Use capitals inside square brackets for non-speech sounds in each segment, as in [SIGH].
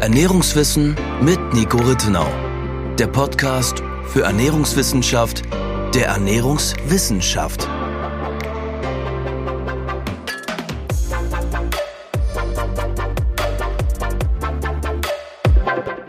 Ernährungswissen mit Nico Rittenau. Der Podcast für Ernährungswissenschaft der Ernährungswissenschaft.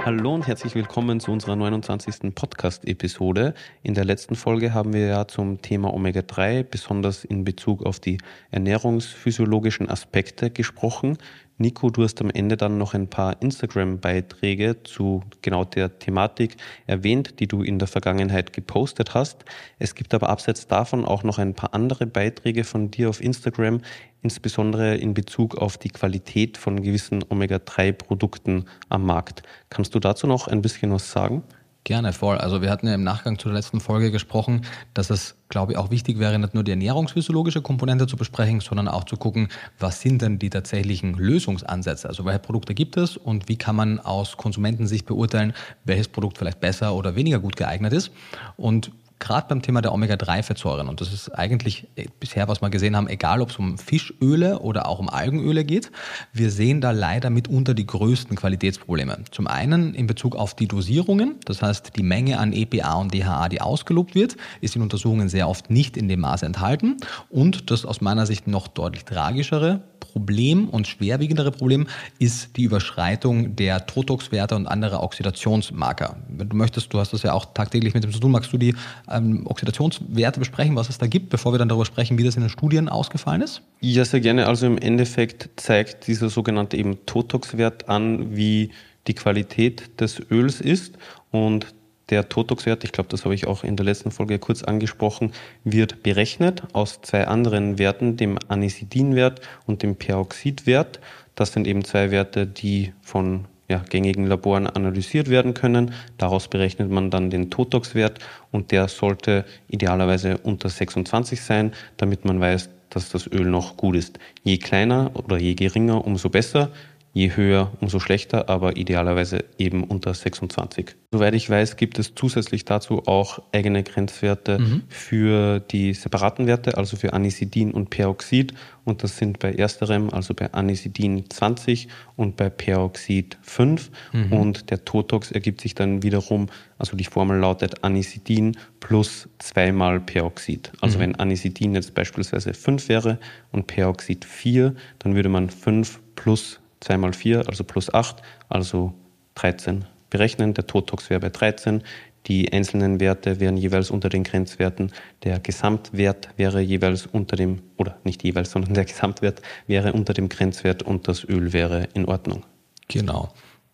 Hallo und herzlich willkommen zu unserer 29. Podcast-Episode. In der letzten Folge haben wir ja zum Thema Omega-3, besonders in Bezug auf die ernährungsphysiologischen Aspekte gesprochen. Nico, du hast am Ende dann noch ein paar Instagram-Beiträge zu genau der Thematik erwähnt, die du in der Vergangenheit gepostet hast. Es gibt aber abseits davon auch noch ein paar andere Beiträge von dir auf Instagram, insbesondere in Bezug auf die Qualität von gewissen Omega-3-Produkten am Markt. Kannst du dazu noch ein bisschen was sagen? Gerne, voll. Also wir hatten ja im Nachgang zu der letzten Folge gesprochen, dass es, glaube ich, auch wichtig wäre, nicht nur die ernährungsphysiologische Komponente zu besprechen, sondern auch zu gucken, was sind denn die tatsächlichen Lösungsansätze? Also welche Produkte gibt es und wie kann man aus Konsumentensicht beurteilen, welches Produkt vielleicht besser oder weniger gut geeignet ist? Und gerade beim Thema der Omega-3-Fettsäuren, und das ist eigentlich bisher, was wir gesehen haben, egal ob es um Fischöle oder auch um Algenöle geht, wir sehen da leider mitunter die größten Qualitätsprobleme. Zum einen in Bezug auf die Dosierungen, das heißt die Menge an EPA und DHA, die ausgelobt wird, ist in Untersuchungen sehr oft nicht in dem Maße enthalten. Und das aus meiner Sicht noch deutlich tragischere Problem und schwerwiegendere Problem ist die Überschreitung der Totox-Werte und anderer Oxidationsmarker. Wenn du möchtest, du hast das ja auch tagtäglich mit dem zu tun, magst du die ähm, Oxidationswerte besprechen, was es da gibt, bevor wir dann darüber sprechen, wie das in den Studien ausgefallen ist? Ja, sehr gerne. Also im Endeffekt zeigt dieser sogenannte eben Totox-Wert an, wie die Qualität des Öls ist und der Totox-Wert, ich glaube, das habe ich auch in der letzten Folge kurz angesprochen, wird berechnet aus zwei anderen Werten, dem Anisidinwert und dem Peroxidwert. Das sind eben zwei Werte, die von ja, gängigen Laboren analysiert werden können. Daraus berechnet man dann den Totox-Wert und der sollte idealerweise unter 26 sein, damit man weiß, dass das Öl noch gut ist. Je kleiner oder je geringer, umso besser. Je höher, umso schlechter, aber idealerweise eben unter 26. Soweit ich weiß, gibt es zusätzlich dazu auch eigene Grenzwerte mhm. für die separaten Werte, also für Anisidin und Peroxid. Und das sind bei ersterem, also bei Anisidin 20 und bei Peroxid 5. Mhm. Und der Totox ergibt sich dann wiederum, also die Formel lautet Anisidin plus zweimal Peroxid. Also mhm. wenn Anisidin jetzt beispielsweise 5 wäre und Peroxid 4, dann würde man 5 plus 2 mal 4, also plus 8, also 13 berechnen. Der Totox wäre bei 13. Die einzelnen Werte wären jeweils unter den Grenzwerten. Der Gesamtwert wäre jeweils unter dem, oder nicht jeweils, sondern der Gesamtwert wäre unter dem Grenzwert und das Öl wäre in Ordnung. Genau.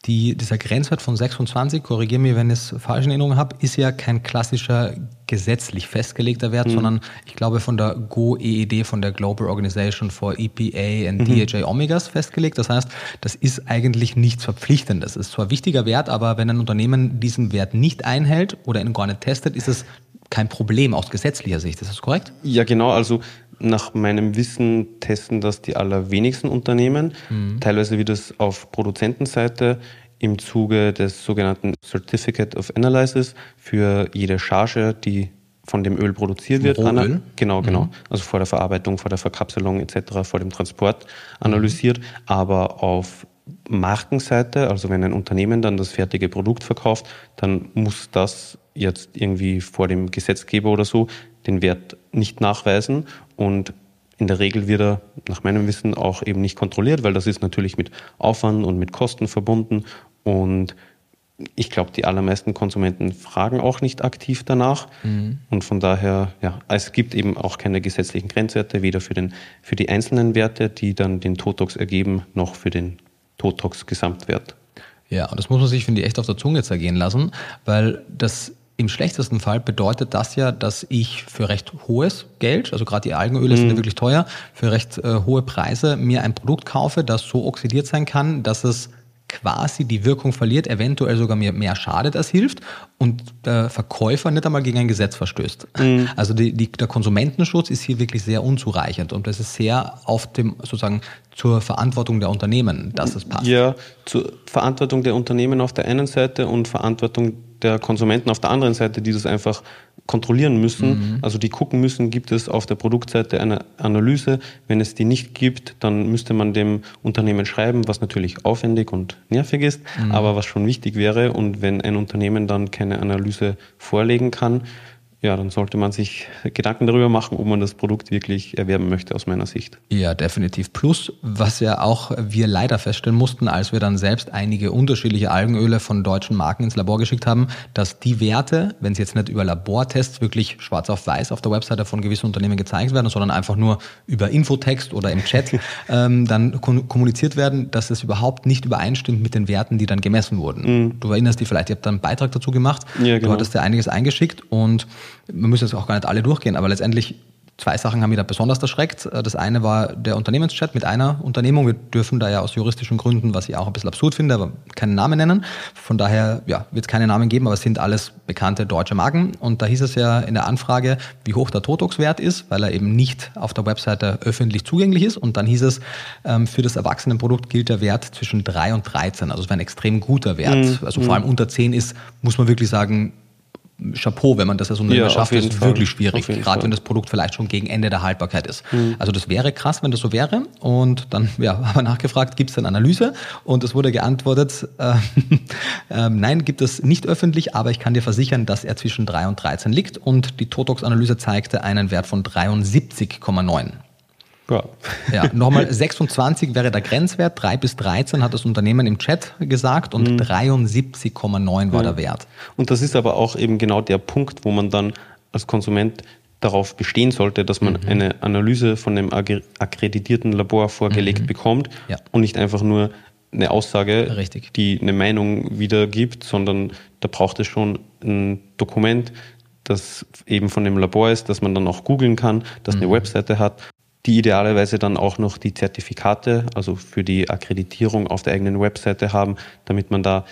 Die, dieser Grenzwert von 26, korrigiere mich, wenn ich es falsch in Erinnerung habe, ist ja kein klassischer gesetzlich festgelegter Wert, mhm. sondern ich glaube von der GO-EED, von der Global Organization for EPA and mhm. DHA Omegas festgelegt. Das heißt, das ist eigentlich nichts Verpflichtendes. Es ist zwar ein wichtiger Wert, aber wenn ein Unternehmen diesen Wert nicht einhält oder ihn gar nicht testet, ist es kein Problem aus gesetzlicher Sicht. Ist das korrekt? Ja, genau. Also nach meinem Wissen testen das die allerwenigsten Unternehmen. Mhm. Teilweise wird es auf Produzentenseite im Zuge des sogenannten Certificate of Analysis für jede Charge, die von dem Öl produziert wird. Rohöl? Genau, genau. Mhm. Also vor der Verarbeitung, vor der Verkapselung etc., vor dem Transport analysiert. Mhm. Aber auf Markenseite, also wenn ein Unternehmen dann das fertige Produkt verkauft, dann muss das jetzt irgendwie vor dem Gesetzgeber oder so den Wert nicht nachweisen und in der Regel wird er nach meinem Wissen auch eben nicht kontrolliert, weil das ist natürlich mit Aufwand und mit Kosten verbunden und ich glaube, die allermeisten Konsumenten fragen auch nicht aktiv danach. Mhm. Und von daher, ja, es gibt eben auch keine gesetzlichen Grenzwerte, weder für, den, für die einzelnen Werte, die dann den Totox ergeben, noch für den Totox-Gesamtwert. Ja, und das muss man sich, finde ich, echt auf der Zunge zergehen lassen, weil das im schlechtesten Fall bedeutet das ja, dass ich für recht hohes Geld, also gerade die Algenöle mhm. sind ja mhm. wirklich teuer, für recht äh, hohe Preise mir ein Produkt kaufe, das so oxidiert sein kann, dass es quasi die Wirkung verliert, eventuell sogar mir mehr schadet als hilft. Und der Verkäufer nicht einmal gegen ein Gesetz verstößt. Mhm. Also die, die, der Konsumentenschutz ist hier wirklich sehr unzureichend und das ist sehr auf dem sozusagen zur Verantwortung der Unternehmen, dass es passt. Ja, zur Verantwortung der Unternehmen auf der einen Seite und Verantwortung der Konsumenten auf der anderen Seite, die das einfach kontrollieren müssen. Mhm. Also die gucken müssen, gibt es auf der Produktseite eine Analyse. Wenn es die nicht gibt, dann müsste man dem Unternehmen schreiben, was natürlich aufwendig und nervig ist, mhm. aber was schon wichtig wäre. Und wenn ein Unternehmen dann keine Analyse vorlegen kann, ja, dann sollte man sich Gedanken darüber machen, ob man das Produkt wirklich erwerben möchte, aus meiner Sicht. Ja, definitiv. Plus, was ja auch wir leider feststellen mussten, als wir dann selbst einige unterschiedliche Algenöle von deutschen Marken ins Labor geschickt haben, dass die Werte, wenn sie jetzt nicht über Labortests wirklich schwarz auf weiß auf der Webseite von gewissen Unternehmen gezeigt werden, sondern einfach nur über Infotext oder im Chat [LAUGHS] ähm, dann kommuniziert werden, dass es überhaupt nicht übereinstimmt mit den Werten, die dann gemessen wurden. Mhm. Du erinnerst dich vielleicht, ihr habt da einen Beitrag dazu gemacht, ja, genau. du hattest ja einiges eingeschickt und wir müssen jetzt auch gar nicht alle durchgehen, aber letztendlich zwei Sachen haben mich da besonders erschreckt. Das eine war der Unternehmenschat mit einer Unternehmung. Wir dürfen da ja aus juristischen Gründen, was ich auch ein bisschen absurd finde, aber keinen Namen nennen. Von daher ja, wird es keine Namen geben, aber es sind alles bekannte deutsche Marken. Und da hieß es ja in der Anfrage, wie hoch der Totox-Wert ist, weil er eben nicht auf der Webseite öffentlich zugänglich ist. Und dann hieß es, ähm, für das Erwachsenenprodukt gilt der Wert zwischen 3 und 13. Also es wäre ein extrem guter Wert. Mhm. Also vor allem unter 10 ist, muss man wirklich sagen, Chapeau, wenn man das als Unternehmer ja, schafft, ist Fall. wirklich schwierig, gerade Fall. wenn das Produkt vielleicht schon gegen Ende der Haltbarkeit ist. Mhm. Also das wäre krass, wenn das so wäre. Und dann [LAUGHS] ja, haben wir nachgefragt, gibt es eine Analyse? Und es wurde geantwortet, äh, [LAUGHS] äh, nein, gibt es nicht öffentlich, aber ich kann dir versichern, dass er zwischen 3 und 13 liegt. Und die Totox-Analyse zeigte einen Wert von 73,9. Ja. ja, nochmal 26 wäre der Grenzwert, 3 bis 13 hat das Unternehmen im Chat gesagt und mhm. 73,9 war ja. der Wert. Und das ist aber auch eben genau der Punkt, wo man dann als Konsument darauf bestehen sollte, dass man mhm. eine Analyse von einem akkreditierten Labor vorgelegt mhm. bekommt ja. und nicht einfach nur eine Aussage, Richtig. die eine Meinung wiedergibt, sondern da braucht es schon ein Dokument, das eben von dem Labor ist, dass man dann auch googeln kann, das mhm. eine Webseite hat die idealerweise dann auch noch die Zertifikate, also für die Akkreditierung auf der eigenen Webseite haben, damit man da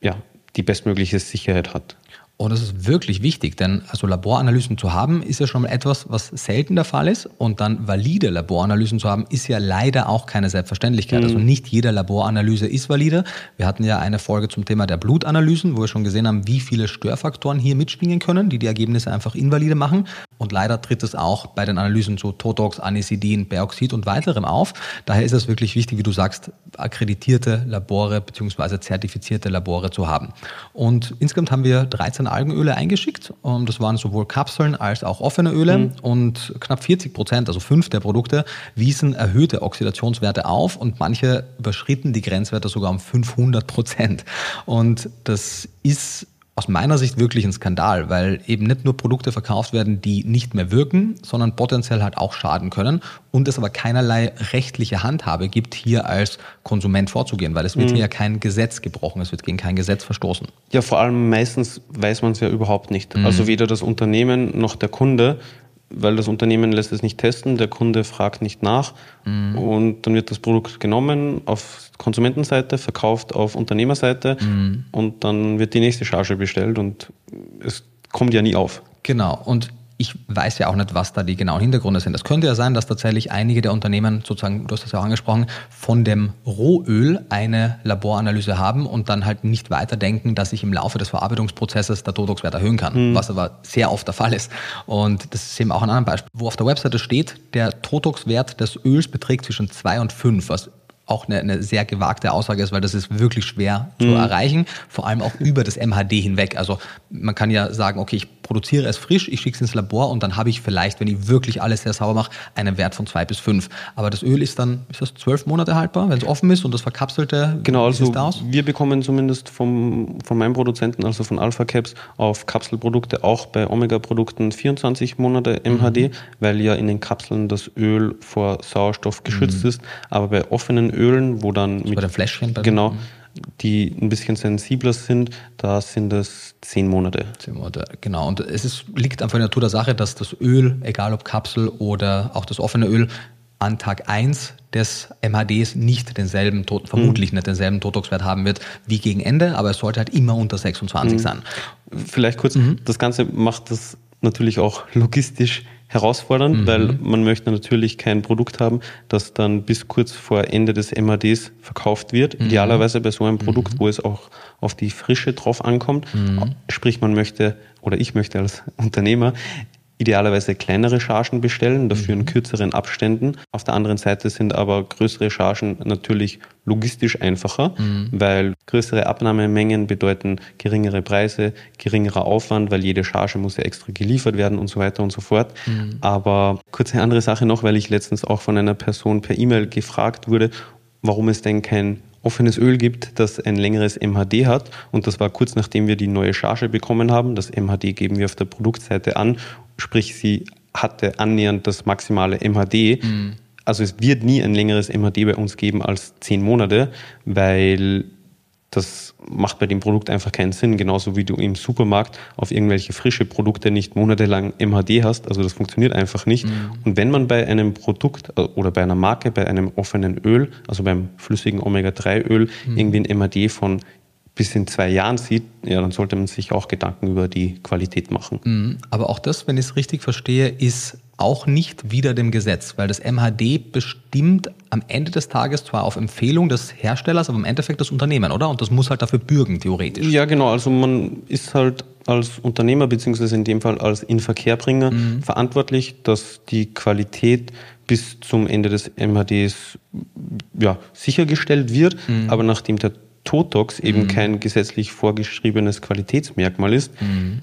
ja, die bestmögliche Sicherheit hat. Und das ist wirklich wichtig, denn also Laboranalysen zu haben, ist ja schon mal etwas, was selten der Fall ist. Und dann valide Laboranalysen zu haben, ist ja leider auch keine Selbstverständlichkeit. Also mhm. Also nicht jede Laboranalyse ist valide. Wir hatten ja eine Folge zum Thema der Blutanalysen, wo wir schon gesehen haben, wie viele Störfaktoren hier mitschwingen können, die die Ergebnisse einfach invalide machen. Und leider tritt es auch bei den Analysen zu Totox, Anisidin, Peroxid und weiterem auf. Daher ist es wirklich wichtig, wie du sagst, akkreditierte Labore bzw. zertifizierte Labore zu haben. Und insgesamt haben wir 13 Algenöle eingeschickt. Das waren sowohl Kapseln als auch offene Öle. Mhm. Und knapp 40 Prozent, also fünf der Produkte, wiesen erhöhte Oxidationswerte auf und manche überschritten die Grenzwerte sogar um 500 Prozent. Und das ist aus meiner Sicht wirklich ein Skandal, weil eben nicht nur Produkte verkauft werden, die nicht mehr wirken, sondern potenziell halt auch schaden können und es aber keinerlei rechtliche Handhabe gibt, hier als Konsument vorzugehen, weil es wird mhm. hier ja kein Gesetz gebrochen, es wird gegen kein Gesetz verstoßen. Ja, vor allem meistens weiß man es ja überhaupt nicht. Mhm. Also weder das Unternehmen noch der Kunde weil das Unternehmen lässt es nicht testen, der Kunde fragt nicht nach mhm. und dann wird das Produkt genommen auf Konsumentenseite, verkauft auf Unternehmerseite mhm. und dann wird die nächste Charge bestellt und es kommt ja nie auf. Genau und ich weiß ja auch nicht, was da die genauen Hintergründe sind. Es könnte ja sein, dass tatsächlich einige der Unternehmen, sozusagen, du hast das ja auch angesprochen, von dem Rohöl eine Laboranalyse haben und dann halt nicht weiterdenken, dass ich im Laufe des Verarbeitungsprozesses der Totox-Wert erhöhen kann, mhm. was aber sehr oft der Fall ist. Und das ist eben auch ein anderes Beispiel, wo auf der Webseite steht, der Totox-Wert des Öls beträgt zwischen 2 und 5, was auch eine, eine sehr gewagte Aussage ist, weil das ist wirklich schwer mhm. zu erreichen, vor allem auch über das MHD hinweg. Also man kann ja sagen, okay, ich produziere es frisch, ich schicke es ins Labor und dann habe ich vielleicht, wenn ich wirklich alles sehr sauber mache, einen Wert von zwei bis fünf. Aber das Öl ist dann, ist das zwölf Monate haltbar, wenn es offen ist und das verkapselte, genau, also wir bekommen zumindest vom, von meinem Produzenten, also von Alpha Caps, auf Kapselprodukte, auch bei Omega-Produkten 24 Monate MHD, mhm. weil ja in den Kapseln das Öl vor Sauerstoff geschützt mhm. ist. Aber bei offenen Ölen, wo dann mit, bei den Fläschchen, genau, die ein bisschen sensibler sind, da sind es zehn Monate. Zehn Monate, genau. Und es ist, liegt einfach in der Natur der Sache, dass das Öl, egal ob Kapsel oder auch das offene Öl, an Tag 1 des MHDs nicht denselben, vermutlich mhm. nicht denselben Totox-Wert haben wird wie gegen Ende, aber es sollte halt immer unter 26 mhm. sein. Vielleicht kurz, mhm. das Ganze macht das natürlich auch logistisch herausfordernd, mhm. weil man möchte natürlich kein Produkt haben, das dann bis kurz vor Ende des MADs verkauft wird. Mhm. Idealerweise bei so einem Produkt, mhm. wo es auch auf die Frische drauf ankommt. Mhm. Sprich, man möchte, oder ich möchte als Unternehmer idealerweise kleinere Chargen bestellen, dafür in mhm. kürzeren Abständen. Auf der anderen Seite sind aber größere Chargen natürlich logistisch einfacher, mhm. weil größere Abnahmemengen bedeuten geringere Preise, geringerer Aufwand, weil jede Charge muss ja extra geliefert werden und so weiter und so fort. Mhm. Aber kurze andere Sache noch, weil ich letztens auch von einer Person per E-Mail gefragt wurde, warum es denn kein offenes Öl gibt, das ein längeres MHD hat. Und das war kurz nachdem wir die neue Charge bekommen haben. Das MHD geben wir auf der Produktseite an sprich sie hatte annähernd das maximale MHD. Mhm. Also es wird nie ein längeres MHD bei uns geben als zehn Monate, weil das macht bei dem Produkt einfach keinen Sinn, genauso wie du im Supermarkt auf irgendwelche frische Produkte nicht monatelang MHD hast. Also das funktioniert einfach nicht. Mhm. Und wenn man bei einem Produkt äh, oder bei einer Marke, bei einem offenen Öl, also beim flüssigen Omega-3-Öl, mhm. irgendwie ein MHD von bis in zwei Jahren sieht, ja, dann sollte man sich auch Gedanken über die Qualität machen. Mhm. Aber auch das, wenn ich es richtig verstehe, ist auch nicht wieder dem Gesetz, weil das MHD bestimmt am Ende des Tages zwar auf Empfehlung des Herstellers, aber im Endeffekt das Unternehmen, oder? Und das muss halt dafür bürgen, theoretisch. Ja, genau. Also man ist halt als Unternehmer, beziehungsweise in dem Fall als Inverkehrbringer, mhm. verantwortlich, dass die Qualität bis zum Ende des MHDs ja, sichergestellt wird. Mhm. Aber nachdem der Totox eben mhm. kein gesetzlich vorgeschriebenes Qualitätsmerkmal ist, mhm.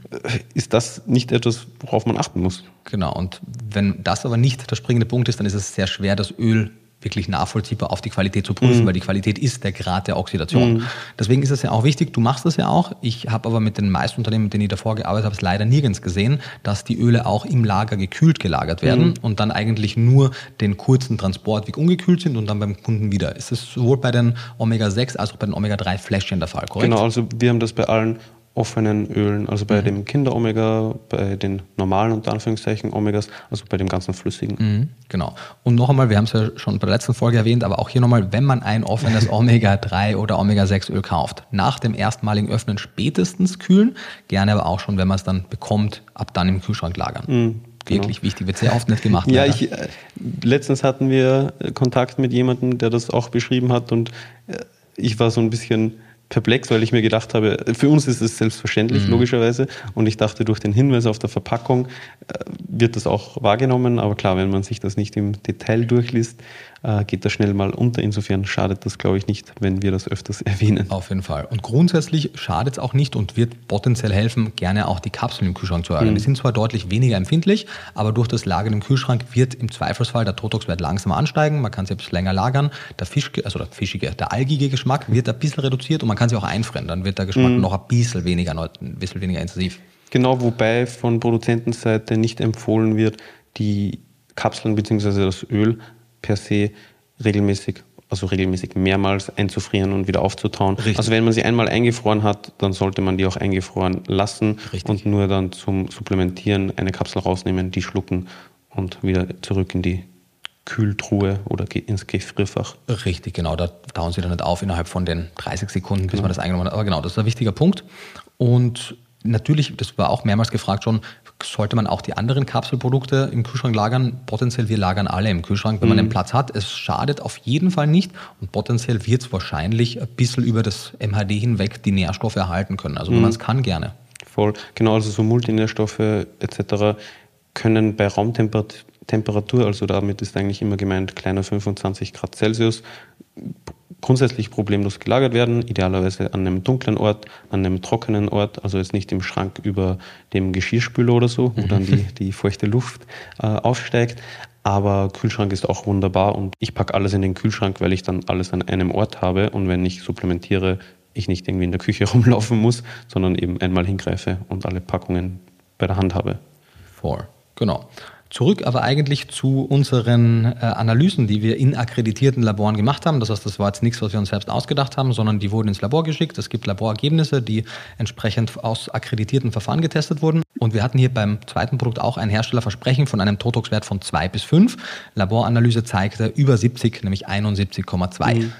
ist das nicht etwas, worauf man achten muss. Genau, und wenn das aber nicht der springende Punkt ist, dann ist es sehr schwer, das Öl wirklich nachvollziehbar auf die Qualität zu prüfen, mhm. weil die Qualität ist der Grad der Oxidation. Mhm. Deswegen ist es ja auch wichtig, du machst das ja auch. Ich habe aber mit den meisten Unternehmen, mit denen ich davor gearbeitet habe, es leider nirgends gesehen, dass die Öle auch im Lager gekühlt gelagert werden mhm. und dann eigentlich nur den kurzen Transportweg ungekühlt sind und dann beim Kunden wieder. Ist das sowohl bei den Omega-6 als auch bei den Omega-3-Fläschchen der Fall, korrekt? Genau, also wir haben das bei allen offenen Ölen, also bei mhm. dem Kinder-Omega, bei den normalen unter Anführungszeichen Omegas, also bei dem ganzen flüssigen. Mhm, genau. Und noch einmal, wir haben es ja schon bei der letzten Folge erwähnt, aber auch hier nochmal, wenn man ein offenes [LAUGHS] Omega-3 oder Omega-6 Öl kauft, nach dem erstmaligen Öffnen spätestens kühlen, gerne aber auch schon, wenn man es dann bekommt, ab dann im Kühlschrank lagern. Mhm. Wirklich genau. wichtig, wird sehr oft nicht gemacht. ja, ich, äh, letztens hatten wir Kontakt mit jemandem, der das auch beschrieben hat und äh, ich war so ein bisschen perplex, weil ich mir gedacht habe, für uns ist es selbstverständlich, mhm. logischerweise. Und ich dachte, durch den Hinweis auf der Verpackung äh, wird das auch wahrgenommen. Aber klar, wenn man sich das nicht im Detail durchliest, äh, geht das schnell mal unter. Insofern schadet das, glaube ich, nicht, wenn wir das öfters [LAUGHS] erwähnen. Auf jeden Fall. Und grundsätzlich schadet es auch nicht und wird potenziell helfen, gerne auch die Kapseln im Kühlschrank zu lagern. Mhm. Die sind zwar deutlich weniger empfindlich, aber durch das Lagern im Kühlschrank wird im Zweifelsfall der Totox-Wert langsamer ansteigen. Man kann sie etwas länger lagern. Der Fisch, also der fischige, der algige Geschmack wird ein bisschen reduziert und man kann sie auch einfrieren. Dann wird der Geschmack mhm. noch ein bisschen weniger, ein bisschen weniger intensiv. Genau, wobei von Produzentenseite nicht empfohlen wird, die Kapseln bzw. das Öl per se regelmäßig, also regelmäßig mehrmals einzufrieren und wieder aufzutauen. Richtig. Also wenn man sie einmal eingefroren hat, dann sollte man die auch eingefroren lassen Richtig. und nur dann zum Supplementieren eine Kapsel rausnehmen, die schlucken und wieder zurück in die Kühltruhe oder ins Gefrierfach. Richtig, genau. Da tauen sie dann nicht auf innerhalb von den 30 Sekunden, bis genau. man das eingenommen hat. Aber genau, das ist ein wichtiger Punkt. Und natürlich, das war auch mehrmals gefragt schon, sollte man auch die anderen Kapselprodukte im Kühlschrank lagern. Potenziell, wir lagern alle im Kühlschrank, wenn mhm. man den Platz hat. Es schadet auf jeden Fall nicht und potenziell wird es wahrscheinlich ein bisschen über das MHD hinweg die Nährstoffe erhalten können. Also wenn mhm. man es kann, gerne. Voll, genau, also so Multinährstoffe etc. können bei Raumtemperatur Temperatur, also damit ist eigentlich immer gemeint kleiner 25 Grad Celsius, grundsätzlich problemlos gelagert werden, idealerweise an einem dunklen Ort, an einem trockenen Ort, also jetzt nicht im Schrank über dem Geschirrspüler oder so, wo dann die, die feuchte Luft äh, aufsteigt. Aber Kühlschrank ist auch wunderbar und ich packe alles in den Kühlschrank, weil ich dann alles an einem Ort habe und wenn ich supplementiere, ich nicht irgendwie in der Küche [LAUGHS] rumlaufen muss, sondern eben einmal hingreife und alle Packungen bei der Hand habe. Four. Genau. Zurück aber eigentlich zu unseren äh, Analysen, die wir in akkreditierten Laboren gemacht haben. Das heißt, das war jetzt nichts, was wir uns selbst ausgedacht haben, sondern die wurden ins Labor geschickt. Es gibt Laborergebnisse, die entsprechend aus akkreditierten Verfahren getestet wurden. Und wir hatten hier beim zweiten Produkt auch ein Herstellerversprechen von einem Totox-Wert von 2 bis 5. Laboranalyse zeigte über 70, nämlich 71,2. Mhm.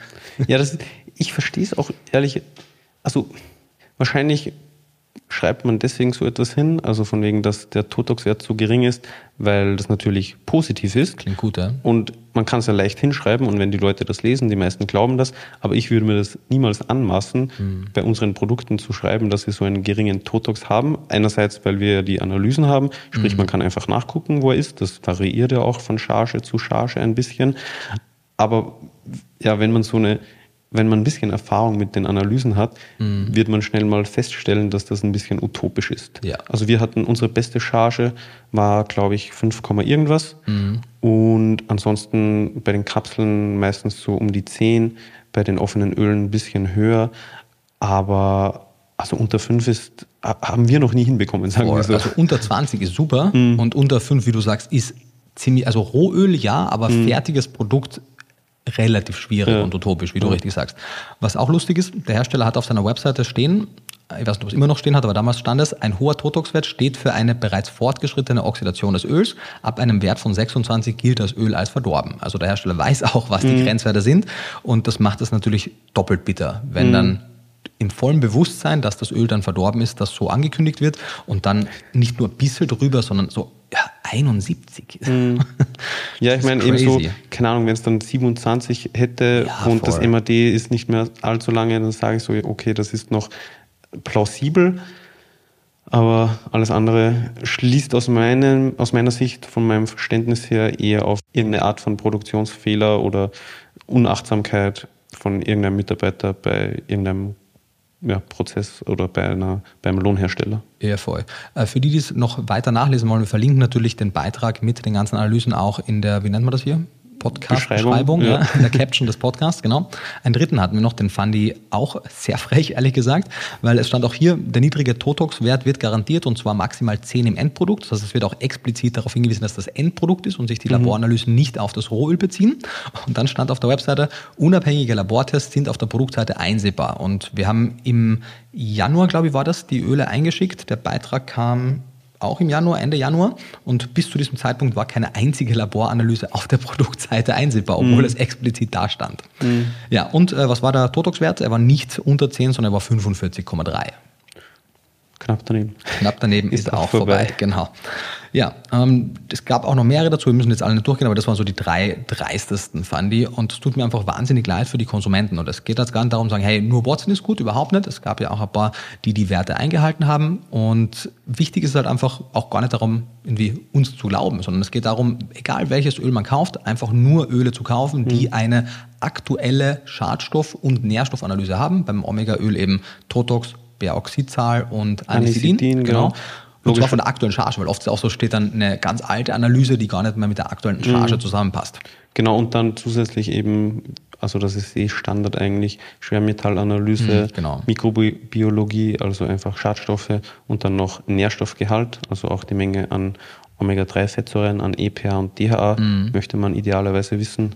Ja, das, ich verstehe es auch ehrlich. Also wahrscheinlich schreibt man deswegen so etwas hin, also von wegen, dass der Totox-Wert so gering ist, weil das natürlich positiv ist. Klingt gut, ja. Und man kann es ja leicht hinschreiben und wenn die Leute das lesen, die meisten glauben das, aber ich würde mir das niemals anmaßen, hm. bei unseren Produkten zu schreiben, dass sie so einen geringen Totox haben. Einerseits, weil wir die Analysen haben, sprich hm. man kann einfach nachgucken, wo er ist. Das variiert ja auch von Charge zu Charge ein bisschen. Aber ja, wenn man so eine wenn man ein bisschen Erfahrung mit den Analysen hat, mhm. wird man schnell mal feststellen, dass das ein bisschen utopisch ist. Ja. Also wir hatten unsere beste Charge war, glaube ich, 5, irgendwas. Mhm. Und ansonsten bei den Kapseln meistens so um die 10, bei den offenen Ölen ein bisschen höher. Aber also unter 5 ist, haben wir noch nie hinbekommen, sagen Boah, wir so. Also unter 20 ist super mhm. und unter 5, wie du sagst, ist ziemlich, also Rohöl ja, aber mhm. fertiges Produkt relativ schwierig ja. und utopisch, wie du ja. richtig sagst. Was auch lustig ist, der Hersteller hat auf seiner Webseite stehen, ich weiß nicht, ob es immer noch stehen hat, aber damals stand es, ein hoher Totox-Wert steht für eine bereits fortgeschrittene Oxidation des Öls. Ab einem Wert von 26 gilt das Öl als verdorben. Also der Hersteller [LAUGHS] weiß auch, was die mhm. Grenzwerte sind und das macht es natürlich doppelt bitter, wenn mhm. dann im vollen Bewusstsein, dass das Öl dann verdorben ist, das so angekündigt wird und dann nicht nur ein bisschen drüber, sondern so ja, 71. Mm. Ja, ich meine eben so, keine Ahnung, wenn es dann 27 hätte ja, und voll. das MAD ist nicht mehr allzu lange, dann sage ich so, okay, das ist noch plausibel. Aber alles andere schließt aus, meinem, aus meiner Sicht, von meinem Verständnis her, eher auf irgendeine Art von Produktionsfehler oder Unachtsamkeit von irgendeinem Mitarbeiter bei irgendeinem ja, Prozess oder bei einer, beim Lohnhersteller. Ja, voll. Äh, für die, die es noch weiter nachlesen wollen, wir verlinken natürlich den Beitrag mit den ganzen Analysen auch in der, wie nennt man das hier? Podcast-Beschreibung, ja. ja. in der Caption des Podcasts, genau. Einen dritten hatten wir noch, den fand ich auch sehr [LAUGHS] frech, ehrlich gesagt, weil es stand auch hier, der niedrige Totox-Wert wird garantiert und zwar maximal 10 im Endprodukt. Das heißt, es wird auch explizit darauf hingewiesen, dass das Endprodukt ist und sich die mhm. Laboranalysen nicht auf das Rohöl beziehen. Und dann stand auf der Webseite, unabhängige Labortests sind auf der Produktseite einsehbar. Und wir haben im Januar, glaube ich, war das, die Öle eingeschickt. Der Beitrag kam auch im Januar, Ende Januar. Und bis zu diesem Zeitpunkt war keine einzige Laboranalyse auf der [LAUGHS] Produktseite einsehbar, obwohl mhm. es explizit da stand. Mhm. Ja, und äh, was war der Totox-Wert? Er war nicht unter 10, sondern er war 45,3. Knapp daneben. Knapp daneben ist, ist auch vorbei. vorbei. Genau. Ja, ähm, es gab auch noch mehrere dazu. Wir müssen jetzt alle nicht durchgehen, aber das waren so die drei dreistesten, fand ich. Und es tut mir einfach wahnsinnig leid für die Konsumenten. Und es geht jetzt gar nicht darum, sagen, hey, nur Watson ist gut, überhaupt nicht. Es gab ja auch ein paar, die die Werte eingehalten haben. Und wichtig ist halt einfach auch gar nicht darum, irgendwie uns zu glauben, sondern es geht darum, egal welches Öl man kauft, einfach nur Öle zu kaufen, die mhm. eine aktuelle Schadstoff- und Nährstoffanalyse haben. Beim Omega-Öl eben Totox, Peroxidzahl und Anisidin. Anisidin genau. genau. Und zwar von der aktuellen Charge, weil oft ist auch so steht dann eine ganz alte Analyse, die gar nicht mehr mit der aktuellen Charge mhm. zusammenpasst. Genau, und dann zusätzlich eben, also das ist eh Standard eigentlich, Schwermetallanalyse, mhm, genau. Mikrobiologie, also einfach Schadstoffe und dann noch Nährstoffgehalt, also auch die Menge an Omega-3-Fettsäuren, an EPA und DHA mhm. möchte man idealerweise wissen.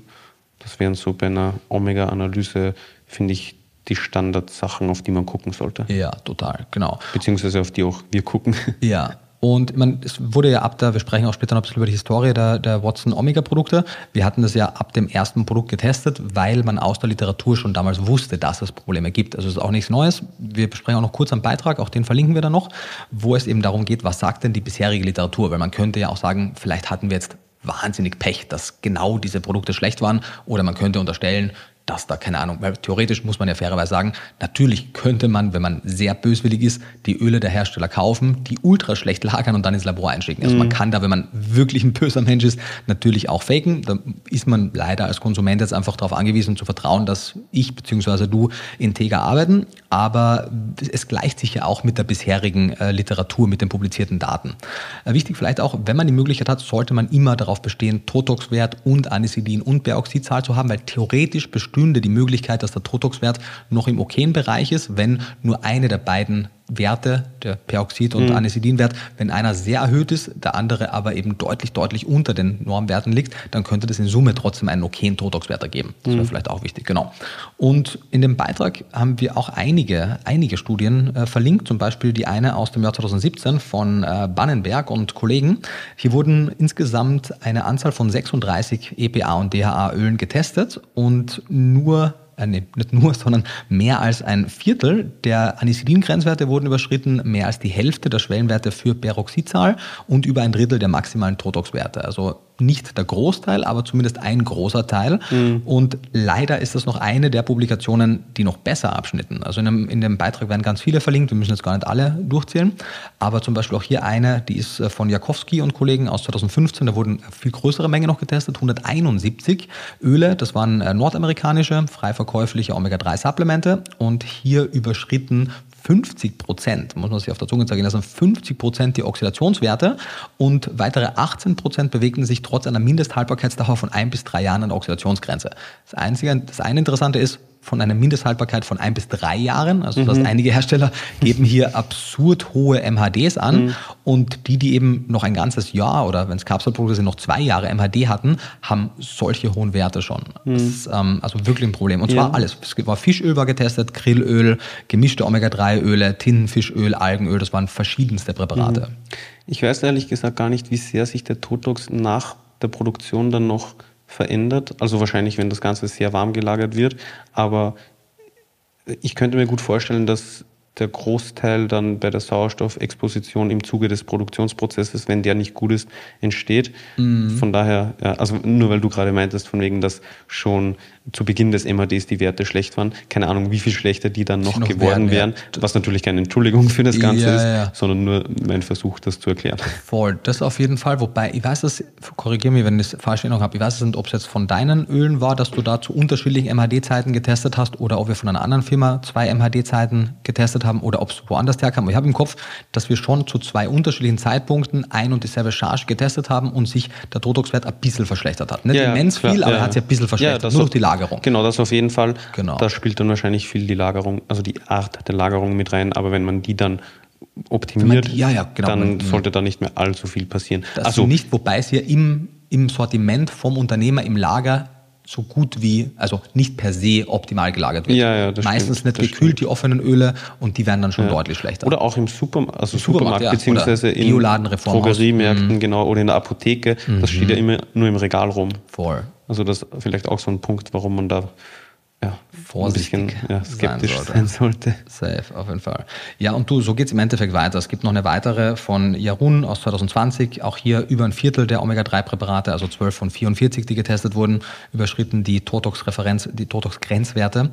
Das wären so bei einer Omega-Analyse, finde ich, die Standardsachen, auf die man gucken sollte. Ja, total, genau. Beziehungsweise auf die auch wir gucken. [LAUGHS] Ja. Und man, es wurde ja ab da, wir sprechen auch später noch ein bisschen über die Historie der, der Watson Omega Produkte. Wir hatten das ja ab dem ersten Produkt getestet, weil man aus der Literatur schon damals wusste, dass es Probleme gibt. Also es ist auch nichts Neues. Wir besprechen auch noch kurz einen Beitrag, auch den verlinken wir dann noch, wo es eben darum geht, was sagt denn die bisherige Literatur? Weil man könnte ja auch sagen, vielleicht hatten wir jetzt wahnsinnig Pech, dass genau diese Produkte schlecht waren. Oder man könnte unterstellen, dass da, keine Ahnung, weil theoretisch muss man ja fairerweise sagen, natürlich könnte man, wenn man sehr böswillig ist, die Öle der Hersteller kaufen, die ultra schlecht lagern und dann ins Labor einschicken. Also mhm. man kann da, wenn man wirklich ein böser Mensch ist, natürlich auch faken. Da ist man leider als Konsument jetzt einfach darauf angewiesen zu vertrauen, dass ich bzw. du integer arbeiten. Aber es gleicht sich ja auch mit der bisherigen äh, Literatur, mit den publizierten Daten. Äh, wichtig vielleicht auch, wenn man die Möglichkeit hat, sollte man immer darauf bestehen, Totox-Wert und Anisidin und Peroxidzahl zu haben, weil theoretisch bestünde die Möglichkeit, dass der Totox-Wert noch im okayen Bereich ist, wenn nur eine der beiden Werte, der Peroxid- und mhm. Anisidinwert, wenn einer sehr erhöht ist, der andere aber eben deutlich, deutlich unter den Normwerten liegt, dann könnte das in Summe trotzdem einen okayen Totox-Wert ergeben. Das wäre mhm. vielleicht auch wichtig, genau. Und in dem Beitrag haben wir auch einige, einige Studien äh, verlinkt, zum Beispiel die eine aus dem Jahr 2017 von äh, Bannenberg und Kollegen. Hier wurden insgesamt eine Anzahl von 36 EPA und DHA-Ölen getestet und nur äh, nee, nicht nur, [LAUGHS] sondern mehr als ein Viertel der Anisidin-Grenzwerte wurden überschritten, mehr als die Hälfte der Schwellenwerte für Peroxidzahl und über ein Drittel der maximalen Totox-Werte. Also nicht der Großteil, aber zumindest ein großer Teil. Mhm. Und leider ist das noch eine der Publikationen, die noch besser abschnitten. Also in dem, in dem Beitrag werden ganz viele verlinkt, wir müssen jetzt gar nicht alle durchzählen. Aber zum Beispiel auch hier eine, die ist äh, von Jakowski und Kollegen aus 2015, da wurden viel größere Mengen noch getestet, 171 Öle, das waren äh, nordamerikanische, frei verkäufliche Omega-3-Supplemente und hier überschritten 50 Prozent, muss man sich auf der Zunge zeigen lassen, 50 Prozent die Oxidationswerte und weitere 18 Prozent bewegten sich trotz einer Mindesthaltbarkeitsdauer von ein bis drei Jahren an der Oxidationsgrenze. Das, einzige, das eine Interessante ist, von einer Mindesthaltbarkeit von ein bis drei Jahren. Also das heißt, mhm. einige Hersteller geben hier absurd hohe MHDs an mhm. und die, die eben noch ein ganzes Jahr oder wenn es Kapselprodukte sind, noch zwei Jahre MHD hatten, haben solche hohen Werte schon. Mhm. Das ist ähm, also wirklich ein Problem. Und zwar ja. alles. Es war Fischöl war getestet, Grillöl, gemischte Omega-3-Öle, Tintenfischöl, Algenöl, das waren verschiedenste Präparate. Mhm. Ich weiß ehrlich gesagt gar nicht, wie sehr sich der Totox nach der Produktion dann noch verändert. Also wahrscheinlich, wenn das Ganze sehr warm gelagert wird. Aber ich könnte mir gut vorstellen, dass der Großteil dann bei der Sauerstoffexposition im Zuge des Produktionsprozesses, wenn der nicht gut ist, entsteht. Mhm. Von daher, ja, also nur weil du gerade meintest, von wegen, dass schon zu Beginn des MHDs die Werte schlecht waren, keine Ahnung, wie viel schlechter die dann noch, noch geworden wären, ja. was natürlich keine Entschuldigung für das Ganze ja, ist, sondern nur mein Versuch, das zu erklären. Voll, das auf jeden Fall, wobei, ich weiß das, korrigiere mich, wenn ich das falsche Erinnerung habe, ich weiß nicht, ob es jetzt von deinen Ölen war, dass du da zu unterschiedlichen MHD-Zeiten getestet hast oder ob wir von einer anderen Firma zwei MHD-Zeiten getestet getestet haben oder ob es woanders herkam. Ich habe im Kopf, dass wir schon zu zwei unterschiedlichen Zeitpunkten ein und dieselbe Charge getestet haben und sich der Totox-Wert ein bisschen verschlechtert hat. Nicht ja, immens viel, klar, aber ja. er hat sich ein bisschen verschlechtert, ja, nur durch die Lagerung. Genau, das auf jeden Fall. Genau. Da spielt dann wahrscheinlich viel die Lagerung, also die Art der Lagerung mit rein, aber wenn man die dann optimiert, die, ja, ja, genau. dann sollte da nicht mehr allzu viel passieren. Das also nicht, wobei es ja im, im Sortiment vom Unternehmer im Lager so gut wie, also nicht per se optimal gelagert wird. Ja, ja, das Meistens stimmt, nicht gekühlt, die offenen Öle, und die werden dann schon ja. deutlich schlechter. Oder auch im Supermarkt, also Im Supermarkt, Supermarkt beziehungsweise in Drogeriemärkten, mhm. genau, oder in der Apotheke. Mhm. Das steht ja immer nur im Regal rum. Voll. Also das ist vielleicht auch so ein Punkt, warum man da ja, vorsichtig ein bisschen, ja, skeptisch sein sollte. sein sollte. Safe, auf jeden Fall. Ja, und du, so geht es im Endeffekt weiter. Es gibt noch eine weitere von Jarun aus 2020. Auch hier über ein Viertel der Omega-3-Präparate, also 12 von 44, die getestet wurden, überschritten die Totox-Referenz, die Totox-Grenzwerte.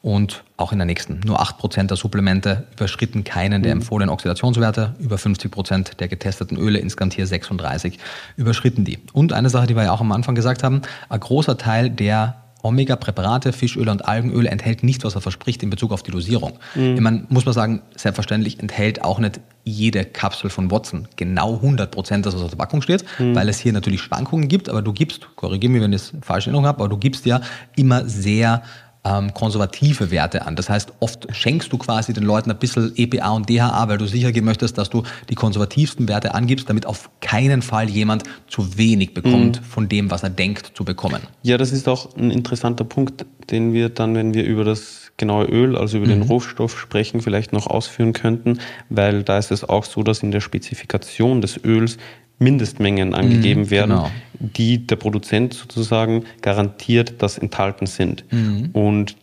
Und auch in der nächsten. Nur 8% der Supplemente überschritten keinen der mhm. empfohlenen Oxidationswerte. Über 50% der getesteten Öle, insgesamt hier 36, überschritten die. Und eine Sache, die wir ja auch am Anfang gesagt haben, ein großer Teil der Omega-Präparate, Fischöle und Algenöle enthält nicht, was er verspricht in Bezug auf die Dosierung. Mhm. Meine, muss man sagen, selbstverständlich enthält auch nicht jede Kapsel von Watson genau 100 Prozent, das was auf der Packung steht, mhm. weil es hier natürlich Schwankungen gibt, aber du gibst, korrigiere mich, wenn ich es falsch in Erinnerung habe, aber du gibst ja immer sehr ähm, konservative Werte an. Das heißt, oft schenkst du quasi den Leuten ein bisschen EPA und DHA, weil du sicher gehen möchtest, dass du die konservativsten Werte angibst, damit auf keinen Fall jemand zu wenig bekommt mhm. von dem, was er denkt zu bekommen. Ja, das ist auch ein interessanter Punkt, den wir dann, wenn wir über das genaue Öl, also über mhm. den Rohstoff sprechen, vielleicht noch ausführen könnten, weil da ist es auch so, dass in der Spezifikation des Öls Mindestmengen angegeben mhm, werden, genau. die der Produzent sozusagen garantiert, dass enthalten sind. Mhm. Und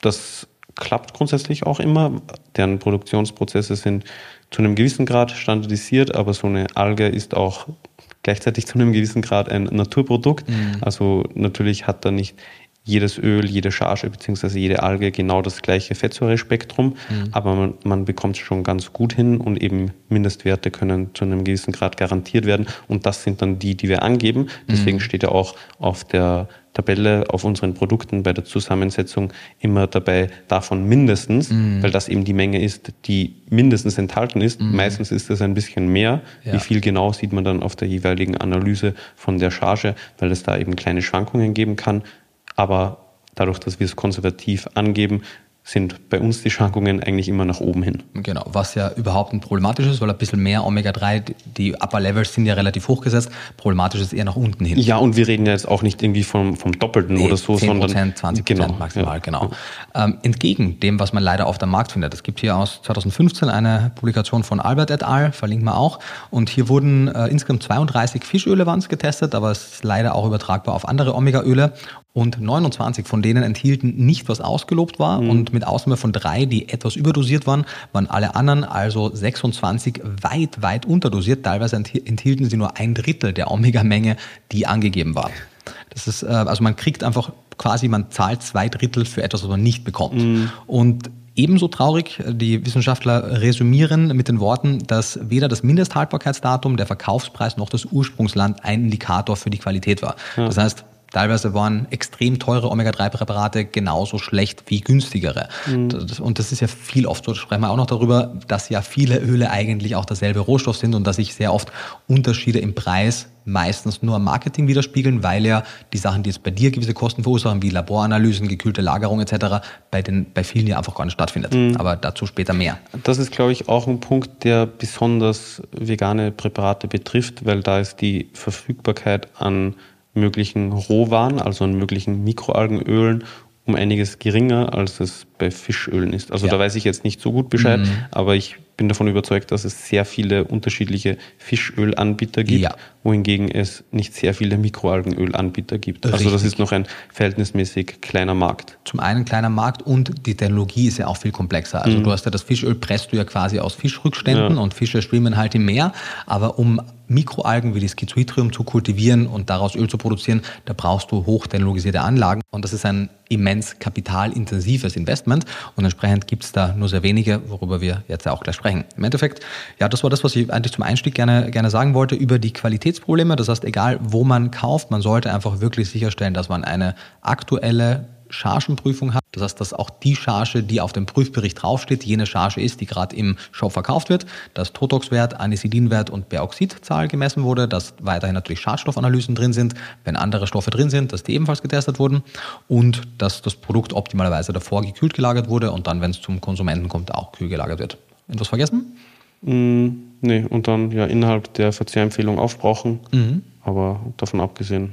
das klappt grundsätzlich auch immer. Deren Produktionsprozesse sind zu einem gewissen Grad standardisiert, aber so eine Alge ist auch gleichzeitig zu einem gewissen Grad ein Naturprodukt. Mhm. Also natürlich hat er nicht jedes Öl, jede Charge bzw. jede Alge genau das gleiche Fettsäurespektrum, mhm. aber man, man bekommt es schon ganz gut hin und eben Mindestwerte können zu einem gewissen Grad garantiert werden und das sind dann die, die wir angeben. Deswegen mhm. steht ja auch auf der Tabelle auf unseren Produkten bei der Zusammensetzung immer dabei davon mindestens, mhm. weil das eben die Menge ist, die mindestens enthalten ist. Mhm. Meistens ist es ein bisschen mehr. Ja. Wie viel genau sieht man dann auf der jeweiligen Analyse von der Charge, weil es da eben kleine Schwankungen geben kann. Aber dadurch, dass wir es konservativ angeben, sind bei uns die Schwankungen eigentlich immer nach oben hin. Genau, was ja überhaupt ein problematisch ist, weil ein bisschen mehr Omega-3, die Upper Levels sind ja relativ hochgesetzt, problematisch ist eher nach unten hin. Ja, und wir reden ja jetzt auch nicht irgendwie vom, vom Doppelten nee, oder so, 10%, sondern 20 genau, maximal, ja. genau. Ähm, entgegen dem, was man leider auf dem Markt findet. Es gibt hier aus 2015 eine Publikation von Albert et al., verlinken wir auch, und hier wurden äh, insgesamt 32 Fischöle waren getestet, aber es ist leider auch übertragbar auf andere Omega-Öle und 29 von denen enthielten nicht, was ausgelobt war. Mhm. Und mit Ausnahme von drei, die etwas überdosiert waren, waren alle anderen, also 26, weit, weit unterdosiert. Teilweise enthielten sie nur ein Drittel der Omega-Menge, die angegeben war. Das ist, äh, also man kriegt einfach quasi, man zahlt zwei Drittel für etwas, was man nicht bekommt. Mhm. Und Ebenso traurig, die Wissenschaftler resümieren mit den Worten, dass weder das Mindesthaltbarkeitsdatum, der Verkaufspreis noch das Ursprungsland ein Indikator für die Qualität war. Ja. Das heißt, Teilweise waren extrem teure Omega-3-Präparate genauso schlecht wie günstigere. Mhm. Und das ist ja viel oft so, sprechen wir auch noch darüber, dass ja viele Öle eigentlich auch derselbe Rohstoff sind und dass sich sehr oft Unterschiede im Preis meistens nur am Marketing widerspiegeln, weil ja die Sachen, die jetzt bei dir gewisse Kosten verursachen, wie Laboranalysen, gekühlte Lagerung etc., bei, den, bei vielen ja einfach gar nicht stattfindet. Mhm. Aber dazu später mehr. Das ist, glaube ich, auch ein Punkt, der besonders vegane Präparate betrifft, weil da ist die Verfügbarkeit an möglichen Rohwaren, also an möglichen Mikroalgenölen, um einiges geringer, als es bei Fischölen ist. Also ja. da weiß ich jetzt nicht so gut Bescheid, mhm. aber ich bin davon überzeugt, dass es sehr viele unterschiedliche Fischölanbieter gibt, ja. wohingegen es nicht sehr viele Mikroalgenölanbieter gibt. Richtig. Also das ist noch ein verhältnismäßig kleiner Markt. Zum einen kleiner Markt und die Technologie ist ja auch viel komplexer. Also mhm. du hast ja das Fischöl presst du ja quasi aus Fischrückständen ja. und Fische schwimmen halt im Meer, aber um Mikroalgen wie die Schizoitrium zu kultivieren und daraus Öl zu produzieren, da brauchst du hochtechnologisierte Anlagen und das ist ein immens kapitalintensives Investment und entsprechend gibt es da nur sehr wenige, worüber wir jetzt auch gleich sprechen. Im Endeffekt, ja, das war das, was ich eigentlich zum Einstieg gerne, gerne sagen wollte über die Qualitätsprobleme. Das heißt, egal wo man kauft, man sollte einfach wirklich sicherstellen, dass man eine aktuelle Chargenprüfung hat. Das heißt, dass auch die Charge, die auf dem Prüfbericht draufsteht, jene Charge ist, die gerade im Shop verkauft wird, dass Totox-Wert, Anisidin-Wert und Peroxidzahl gemessen wurde, dass weiterhin natürlich Schadstoffanalysen drin sind, wenn andere Stoffe drin sind, dass die ebenfalls getestet wurden und dass das Produkt optimalerweise davor gekühlt gelagert wurde und dann, wenn es zum Konsumenten kommt, auch kühl gelagert wird. Etwas vergessen? Mm, nee, und dann ja innerhalb der Verzehrempfehlung aufbrauchen, mhm. aber davon abgesehen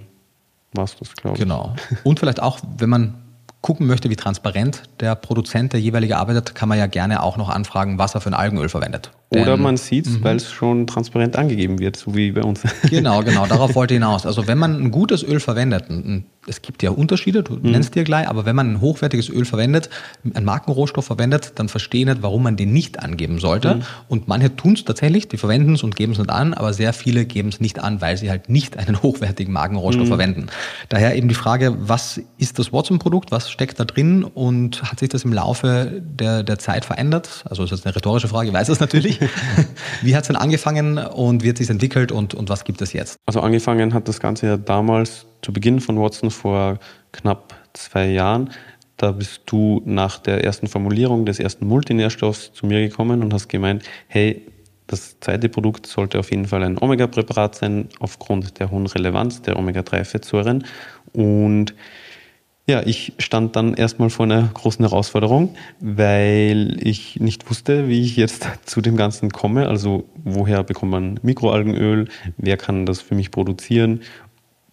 war es das, glaube ich. Genau. Und vielleicht auch, wenn man gucken möchte, wie transparent der Produzent, der jeweilige arbeitet, kann man ja gerne auch noch anfragen, was er für ein Algenöl verwendet. Oder man sieht es, mhm. weil es schon transparent angegeben wird, so wie bei uns. [LAUGHS] Genau, genau, darauf wollte ich hinaus. Also wenn man ein gutes Öl verwendet, ein es gibt ja Unterschiede, du mhm. nennst dir gleich, aber wenn man ein hochwertiges Öl verwendet, einen Markenrohstoff verwendet, dann verstehe nicht, warum man den nicht angeben sollte. Mhm. Und manche tun es tatsächlich, die verwenden es und geben es nicht an, aber sehr viele geben es nicht an, weil sie halt nicht einen [LAUGHS] hochwertigen Markenrohstoff mhm. verwenden. Daher eben die Frage, was ist das Watson-Produkt, was steckt da drin und hat sich das im Laufe der, der Zeit verändert? Also ist das eine rhetorische Frage, ich weiß es natürlich. [LAUGHS] wie hat es denn angefangen und wie hat es sich entwickelt und, und was gibt es jetzt? Also angefangen hat das Ganze ja damals zu Beginn von Watson vor knapp zwei Jahren. Da bist du nach der ersten Formulierung des ersten Multinährstoffs zu mir gekommen und hast gemeint, hey, das zweite Produkt sollte auf jeden Fall ein Omega-Präparat sein, aufgrund der hohen Relevanz der Omega-3-Fettsäuren. Und ja, ich stand dann erstmal vor einer großen Herausforderung, weil ich nicht wusste, wie ich jetzt [LAUGHS] zu dem Ganzen komme. Also woher bekommt man Mikroalgenöl? Wer kann das für mich produzieren?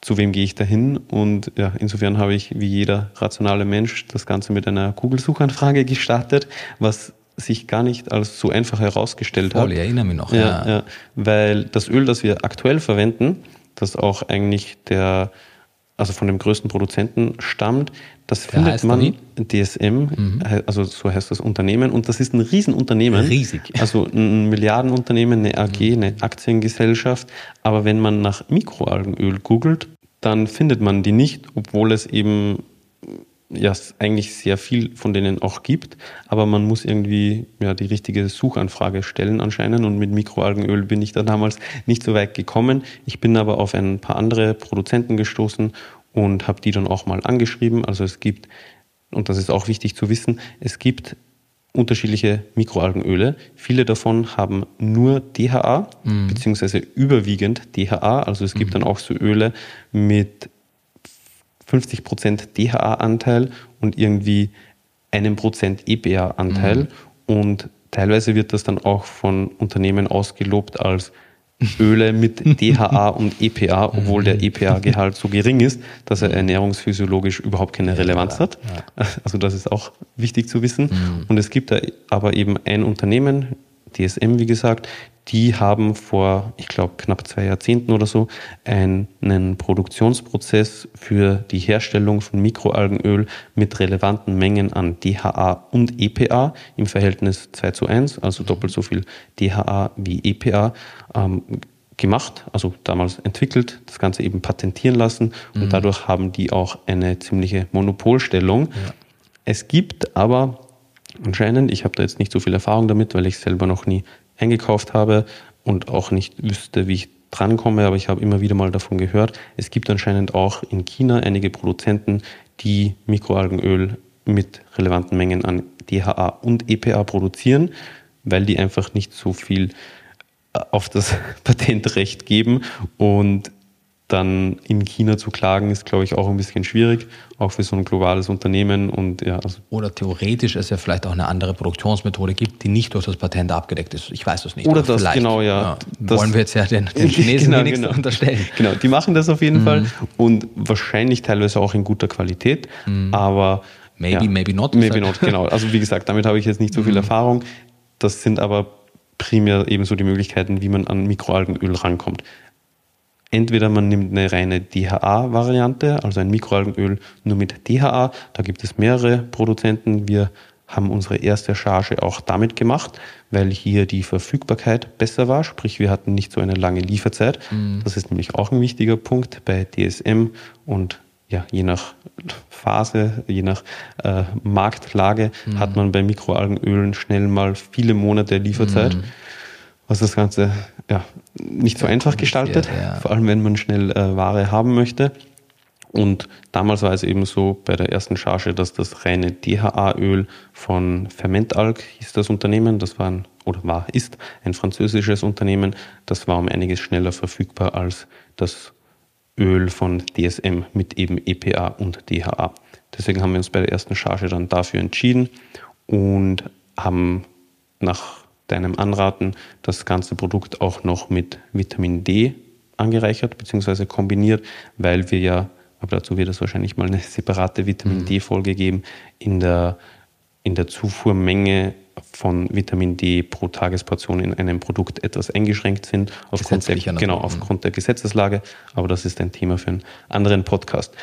zu wem gehe ich dahin? Und ja, insofern habe ich wie jeder rationale Mensch das Ganze mit einer Google-Suchanfrage gestartet, was sich gar nicht als so einfach herausgestellt Voll, hat. Ich erinnere mich noch. Ja, ja. ja, weil das Öl, das wir aktuell verwenden, das auch eigentlich der, also von dem größten Produzenten stammt, das Der findet man DSM, mhm. also so heißt das Unternehmen, und das ist ein Riesenunternehmen. Riesig. [LAUGHS] Also ein Milliardenunternehmen, eine AG, mhm. eine Aktiengesellschaft. Aber wenn man nach Mikroalgenöl googelt, dann findet man die nicht, obwohl es eben ja eigentlich sehr viel von denen auch gibt, aber man muss irgendwie ja die richtige Suchanfrage stellen anscheinend und mit Mikroalgenöl bin ich da damals nicht so weit gekommen. Ich bin aber auf ein paar andere Produzenten gestoßen und habe die dann auch mal angeschrieben. Also es gibt und das ist auch wichtig zu wissen, es gibt unterschiedliche Mikroalgenöle. Viele davon haben nur DHA, mhm. beziehungsweise überwiegend DHA. Also es gibt mhm. dann auch so Öle mit 50% DHA-Anteil und irgendwie einem Prozent EPA-Anteil mhm. und teilweise wird das dann auch von Unternehmen ausgelobt als Öle mit [LAUGHS] DHA und EPA, obwohl der EPA-Gehalt so gering ist, dass er ernährungsphysiologisch überhaupt keine Relevanz hat. [LAUGHS] Also das ist auch wichtig zu wissen. Mhm. Und es gibt da aber eben ein Unternehmen, DSM wie gesagt, die haben vor, ich glaube, knapp zwei Jahrzehnten oder so einen Produktionsprozess für die Herstellung von Mikroalgenöl mit relevanten Mengen an DHA und EPA im Verhältnis 2 zu 1, also doppelt so viel DHA wie EPA, ähm, gemacht, also damals entwickelt, das Ganze eben patentieren lassen und mhm. dadurch haben die auch eine ziemliche Monopolstellung. Ja. Es gibt aber anscheinend, ich habe da jetzt nicht so viel Erfahrung damit, weil ich selber noch nie eingekauft habe und auch nicht wüsste, wie ich drankomme, aber ich habe immer wieder mal davon gehört. Es gibt anscheinend auch in China einige Produzenten, die Mikroalgenöl mit relevanten Mengen an DHA und EPA produzieren, weil die einfach nicht so viel äh, auf das [LAUGHS] Patentrecht geben und dann in China zu klagen, ist, glaube ich, auch ein bisschen schwierig, auch für so ein globales Unternehmen. Und, ja, also Oder theoretisch es ja vielleicht auch eine andere Produktionsmethode gibt, die nicht durch das Patent abgedeckt ist. Ich weiß das nicht. Oder das, vielleicht. genau, ja. ja das, wollen wir jetzt ja den, den [LAUGHS] Chinesen genau, genau. unterstellen. [LAUGHS] Genau, die machen das auf jeden mhm. Fall und wahrscheinlich teilweise auch in guter Qualität, mhm. aber Maybe, ja, maybe not. Maybe not, genau. Also wie gesagt, damit habe ich jetzt nicht so viel mhm. Erfahrung. Das sind aber primär ebenso die Möglichkeiten, wie man an Mikroalgenöl rankommt. Entweder man nimmt eine reine DHA-Variante, also ein Mikroalgenöl nur mit DHA. Da gibt es mehrere Produzenten. Wir haben unsere erste Charge auch damit gemacht, weil hier die Verfügbarkeit besser war, sprich wir hatten nicht so eine lange Lieferzeit. Mhm. Das ist nämlich auch ein wichtiger Punkt bei DSM und ja, je nach Phase, je nach äh, Marktlage mhm. hat man bei Mikroalgenölen schnell mal viele Monate Lieferzeit. Mhm was das Ganze ja, nicht so einfach gestaltet, ja. vor allem wenn man schnell äh, Ware haben möchte. Und damals war es eben so bei der ersten Charge, dass das reine DHA-Öl von Fermentalg hieß das Unternehmen, das war ein, oder war, ist ein französisches Unternehmen, das war um einiges schneller verfügbar als das Öl von DSM mit eben EPA und DHA. Deswegen haben wir uns bei der ersten Charge dann dafür entschieden und haben nach deinem Anraten das ganze Produkt auch noch mit Vitamin D angereichert bzw. kombiniert, weil wir ja, aber dazu wird es wahrscheinlich mal eine [LAUGHS] separate Vitamin mhm. D-Folge geben, in der, in der Zufuhrmenge von Vitamin D pro Tagesportion in einem Produkt etwas eingeschränkt sind, aufgrund der, genau, aufgrund der Gesetzeslage. Aber das ist ein Thema für einen anderen Podcast.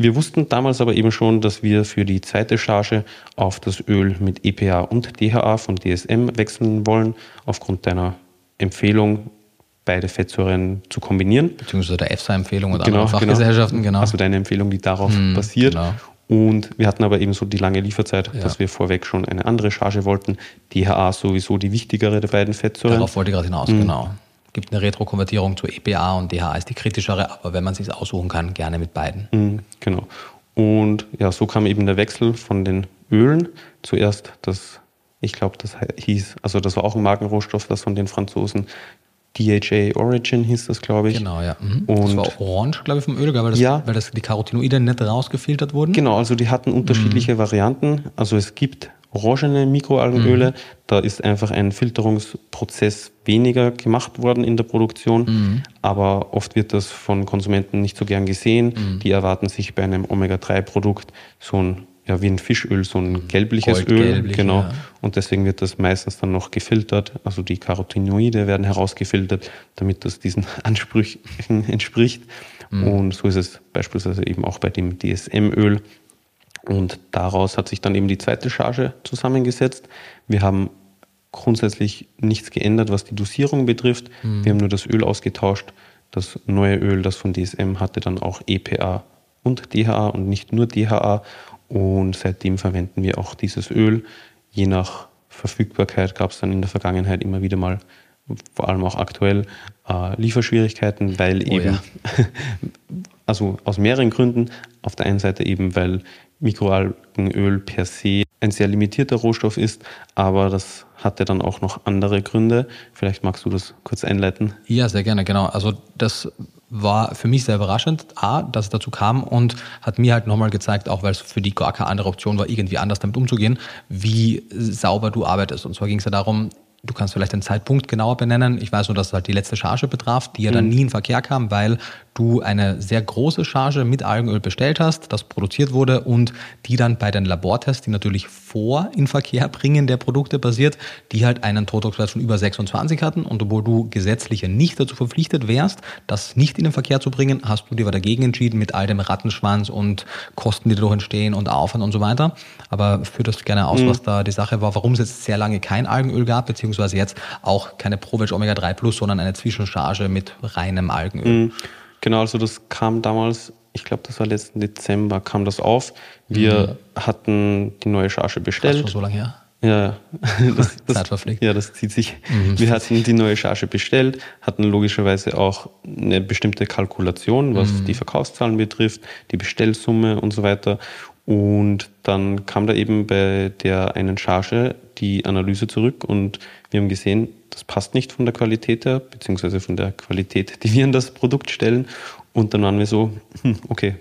Wir wussten damals aber eben schon, dass wir für die zweite Charge auf das Öl mit EPA und DHA von DSM wechseln wollen, aufgrund deiner Empfehlung, beide Fettsäuren zu kombinieren. Beziehungsweise der EFSA-Empfehlung oder genau, andere genau. Fachgesellschaften, genau. Also deine Empfehlung, die darauf hm, basiert. Genau. Und wir hatten aber eben so die lange Lieferzeit, ja. dass wir vorweg schon eine andere Charge wollten. DHA sowieso die wichtigere der beiden Fettsäuren. Darauf wollte ich gerade hinaus, mhm. genau gibt eine Retrokonvertierung zu EPA und DHA ist die kritischere, aber wenn man sich aussuchen kann, gerne mit beiden. Mhm, genau. Und ja, so kam eben der Wechsel von den Ölen. Zuerst das, ich glaube, das hieß, also das war auch ein Markenrohstoff, das von den Franzosen DHA Origin hieß das, glaube ich. Genau, ja. Mhm. Und das war orange, glaube ich, vom Öl, weil, das, ja. weil das, die Carotinoide nicht rausgefiltert wurden. Genau, also die hatten unterschiedliche mhm. Varianten. Also es gibt orangene Mikroalgenöle. Mhm. Da ist einfach ein Filterungsprozess weniger gemacht worden in der Produktion, mhm. aber oft wird das von Konsumenten nicht so gern gesehen. Mhm. Die erwarten sich bei einem Omega-3-Produkt so ein ja, wie ein Fischöl, so ein gelbliches Öl. Genau. Ja. Und deswegen wird das meistens dann noch gefiltert. Also die Carotinoide werden herausgefiltert, damit das diesen [LAUGHS] Ansprüchen entspricht. Mhm. Und so ist es beispielsweise eben auch bei dem DSM-Öl. Und daraus hat sich dann eben die zweite Charge zusammengesetzt. Wir haben grundsätzlich nichts geändert, was die Dosierung betrifft. Mhm. Wir haben nur das Öl ausgetauscht. Das neue Öl, das von DSM, hatte dann auch EPA und DHA und nicht nur DHA. Und seitdem verwenden wir auch dieses Öl. Je nach Verfügbarkeit gab es dann in der Vergangenheit immer wieder mal, vor allem auch aktuell, äh, Lieferschwierigkeiten, weil oh, eben, ja. [LAUGHS] also aus mehreren Gründen. Auf der einen Seite eben, weil Mikroalgenöl per se ein sehr limitierter Rohstoff ist, aber das hatte dann auch noch andere Gründe. Vielleicht magst du das kurz einleiten. Ja, sehr gerne, genau. Also das war für mich sehr überraschend, A, dass es dazu kam und hat mir halt nochmal gezeigt, auch weil es für die gar keine andere Option war, irgendwie anders damit umzugehen, wie sauber du arbeitest. Und zwar ging es ja darum, Du kannst vielleicht den Zeitpunkt genauer benennen. Ich weiß nur, dass es halt die letzte Charge betraf, die ja dann mhm. nie in Verkehr kam, weil du eine sehr große Charge mit Algenöl bestellt hast, das produziert wurde und die dann bei den Labortests, die natürlich vor in Verkehr bringen der Produkte basiert, die halt einen Totox-Wert von über 26 hatten und obwohl du gesetzlich nicht dazu verpflichtet wärst, das nicht in den Verkehr zu bringen, hast du dir dagegen entschieden mit all dem Rattenschwanz und Kosten, die dadurch entstehen und Aufwand und so weiter. Aber führ das gerne aus, mhm. was da die Sache war, warum es jetzt sehr lange kein Algenöl gab, beziehungsweise jetzt auch keine ProVeg Omega 3 Plus, sondern eine Zwischencharge mit reinem Algenöl. Mhm. Genau, also das kam damals, ich glaube, das war letzten Dezember, kam das auf. Wir mhm. hatten die neue Charge bestellt. Das schon so lange her? Ja, [LAUGHS] das, das, ja, das zieht sich. Mhm, wir hatten die neue Charge bestellt, hatten logischerweise auch eine bestimmte Kalkulation, was mhm. die Verkaufszahlen betrifft, die Bestellsumme und so weiter. Und dann kam da eben bei der einen Charge die Analyse zurück und wir haben gesehen, das passt nicht von der Qualität her, beziehungsweise von der Qualität, die wir in das Produkt stellen. Und dann waren wir so, hm, okay,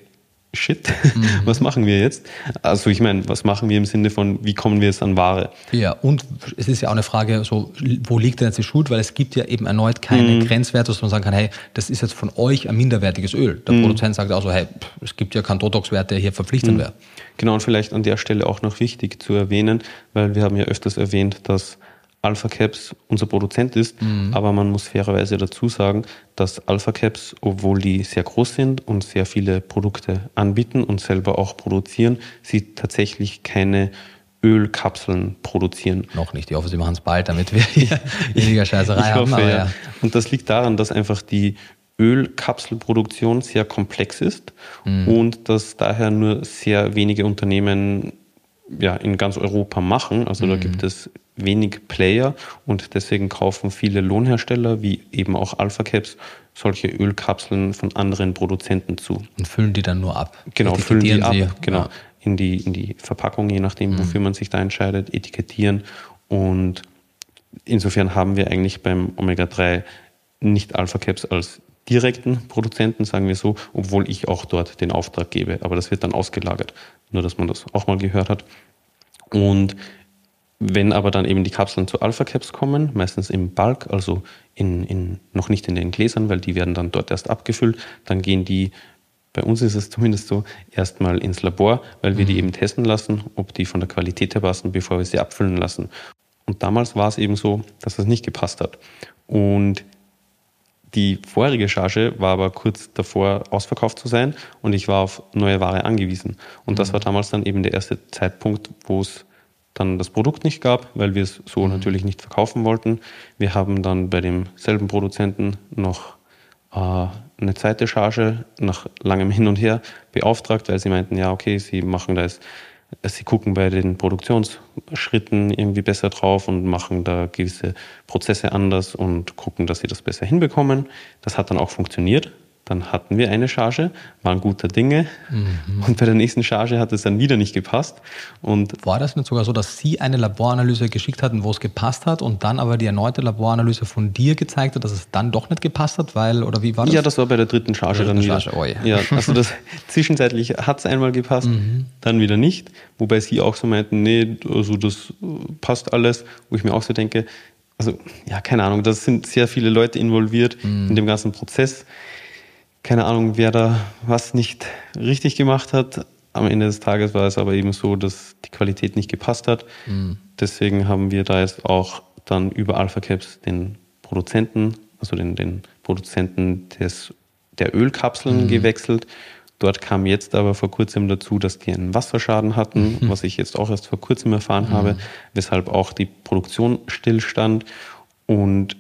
shit, mhm. [LAUGHS] was machen wir jetzt? Also ich meine, was machen wir im Sinne von, wie kommen wir jetzt an Ware? Ja, und es ist ja auch eine Frage, so, wo liegt denn jetzt die Schuld? Weil es gibt ja eben erneut keine mhm. Grenzwerte, dass man sagen kann, hey, das ist jetzt von euch ein minderwertiges Öl. Der mhm. Produzent sagt auch so, hey, es gibt ja keinen Totox-Wert, der hier verpflichtend mhm. wäre. Genau, und vielleicht an der Stelle auch noch wichtig zu erwähnen, weil wir haben ja öfters erwähnt, dass Alpha Caps unser Produzent ist, mhm. aber man muss fairerweise dazu sagen, dass Alpha Caps, obwohl die sehr groß sind und sehr viele Produkte anbieten und selber auch produzieren, sie tatsächlich keine Ölkapseln produzieren. Noch nicht. Ich hoffe, sie machen es bald, damit wir hier [LAUGHS] weniger Scheißerei haben. Hoffe, ja. ja. Und das liegt daran, dass einfach die Ölkapselproduktion sehr komplex ist mhm. und dass daher nur sehr wenige Unternehmen ja, in ganz Europa machen. Also mhm. da gibt es wenig Player und deswegen kaufen viele Lohnhersteller wie eben auch Alpha Caps solche Ölkapseln von anderen Produzenten zu. Und füllen die dann nur ab? Genau, füllen die ab, genau, ja. in, die, in die Verpackung, je nachdem, mhm. wofür man sich da entscheidet, etikettieren. Und insofern haben wir eigentlich beim Omega-3 nicht Alpha Caps als direkten Produzenten, sagen wir so, obwohl ich auch dort den Auftrag gebe. Aber das wird dann ausgelagert. Nur, dass man das auch mal gehört hat. Und wenn aber dann eben die Kapseln zu Alpha Caps kommen, meistens im Bulk, also in, in, noch nicht in den Gläsern, weil die werden dann dort erst abgefüllt, dann gehen die, bei uns ist es [LAUGHS] zumindest so, erstmal ins Labor, weil wir die mhm. eben testen lassen, ob die von der Qualität her passen, bevor wir sie abfüllen lassen. Und damals war es eben so, dass das nicht gepasst hat. Und die vorherige Charge war aber kurz davor, ausverkauft zu sein und ich war auf neue Ware angewiesen. Und das mhm. war damals dann eben der erste Zeitpunkt, wo es dann das Produkt nicht gab, weil wir es so mhm. natürlich nicht verkaufen wollten. Wir haben dann bei demselben Produzenten noch äh, eine zweite Charge nach langem Hin und Her beauftragt, weil sie meinten, ja, okay, sie machen das, sie gucken bei den Produktionsschritten irgendwie besser drauf und machen da gewisse Prozesse anders und gucken, dass sie das besser hinbekommen. Das hat dann auch funktioniert. Dann hatten wir eine Charge, waren guter Dinge mhm. und bei der nächsten Charge hat es dann wieder nicht gepasst. Und War das nicht sogar so, dass Sie eine Laboranalyse geschickt hatten, wo es gepasst hat und dann aber die erneute Laboranalyse von dir gezeigt hat, dass es dann doch nicht gepasst hat, weil, oder wie war das? Ja, das war bei der dritten Charge dann wieder. Charge, oh ja. ja, also das [LAUGHS] zwischenzeitlich hat es einmal gepasst, mhm. dann wieder nicht, wobei Sie auch so meinten, nee, also das passt alles, wo ich mir auch so denke, also ja, keine Ahnung, da sind sehr viele Leute involviert mhm. in dem ganzen Prozess keine Ahnung, wer da was nicht richtig gemacht hat. Am Ende des Tages war es aber eben so, dass die Qualität nicht gepasst hat. Mhm. Deswegen haben wir da jetzt auch dann über Alpha Caps den Produzenten, also den, den Produzenten des, der Ölkapseln mhm. gewechselt. Dort kam jetzt aber vor kurzem dazu, dass die einen Wasserschaden hatten, mhm. was ich jetzt auch erst vor kurzem erfahren mhm. habe, weshalb auch die Produktion stillstand. Und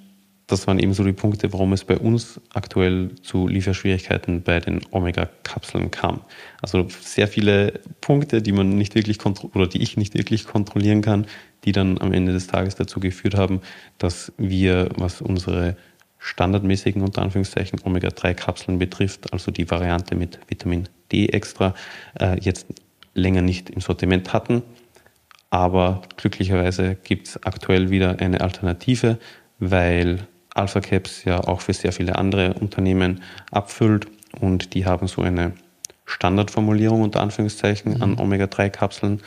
das waren eben so die Punkte, warum es bei uns aktuell zu Lieferschwierigkeiten bei den Omega-Kapseln kam. Also sehr viele Punkte, die man nicht wirklich oder die ich nicht wirklich kontrollieren kann, die dann am Ende des Tages dazu geführt haben, dass wir, was unsere standardmäßigen unter Anführungszeichen Omega-3-Kapseln betrifft, also die Variante mit Vitamin D extra, äh, jetzt länger nicht im Sortiment hatten. Aber glücklicherweise gibt es aktuell wieder eine Alternative, weil Alpha Caps ja auch für sehr viele andere Unternehmen abfüllt und die haben so eine Standardformulierung unter Anführungszeichen mhm. an Omega-3-Kapseln.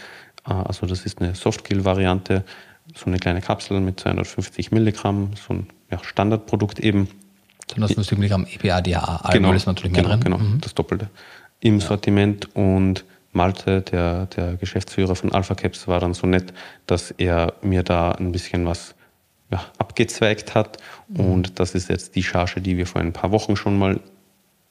Äh, also das ist eine Softkill-Variante, so eine kleine Kapsel mit 250 Milligramm, so ein ja, Standardprodukt eben. 250 Milligramm EPA, DHA, genau, ist natürlich mehr genau, drin. Genau, mhm. das Doppelte im ja. Sortiment und Malte, der, der Geschäftsführer von Alpha Caps, war dann so nett, dass er mir da ein bisschen was ja, abgezweigt hat. Mhm. Und das ist jetzt die Charge, die wir vor ein paar Wochen schon mal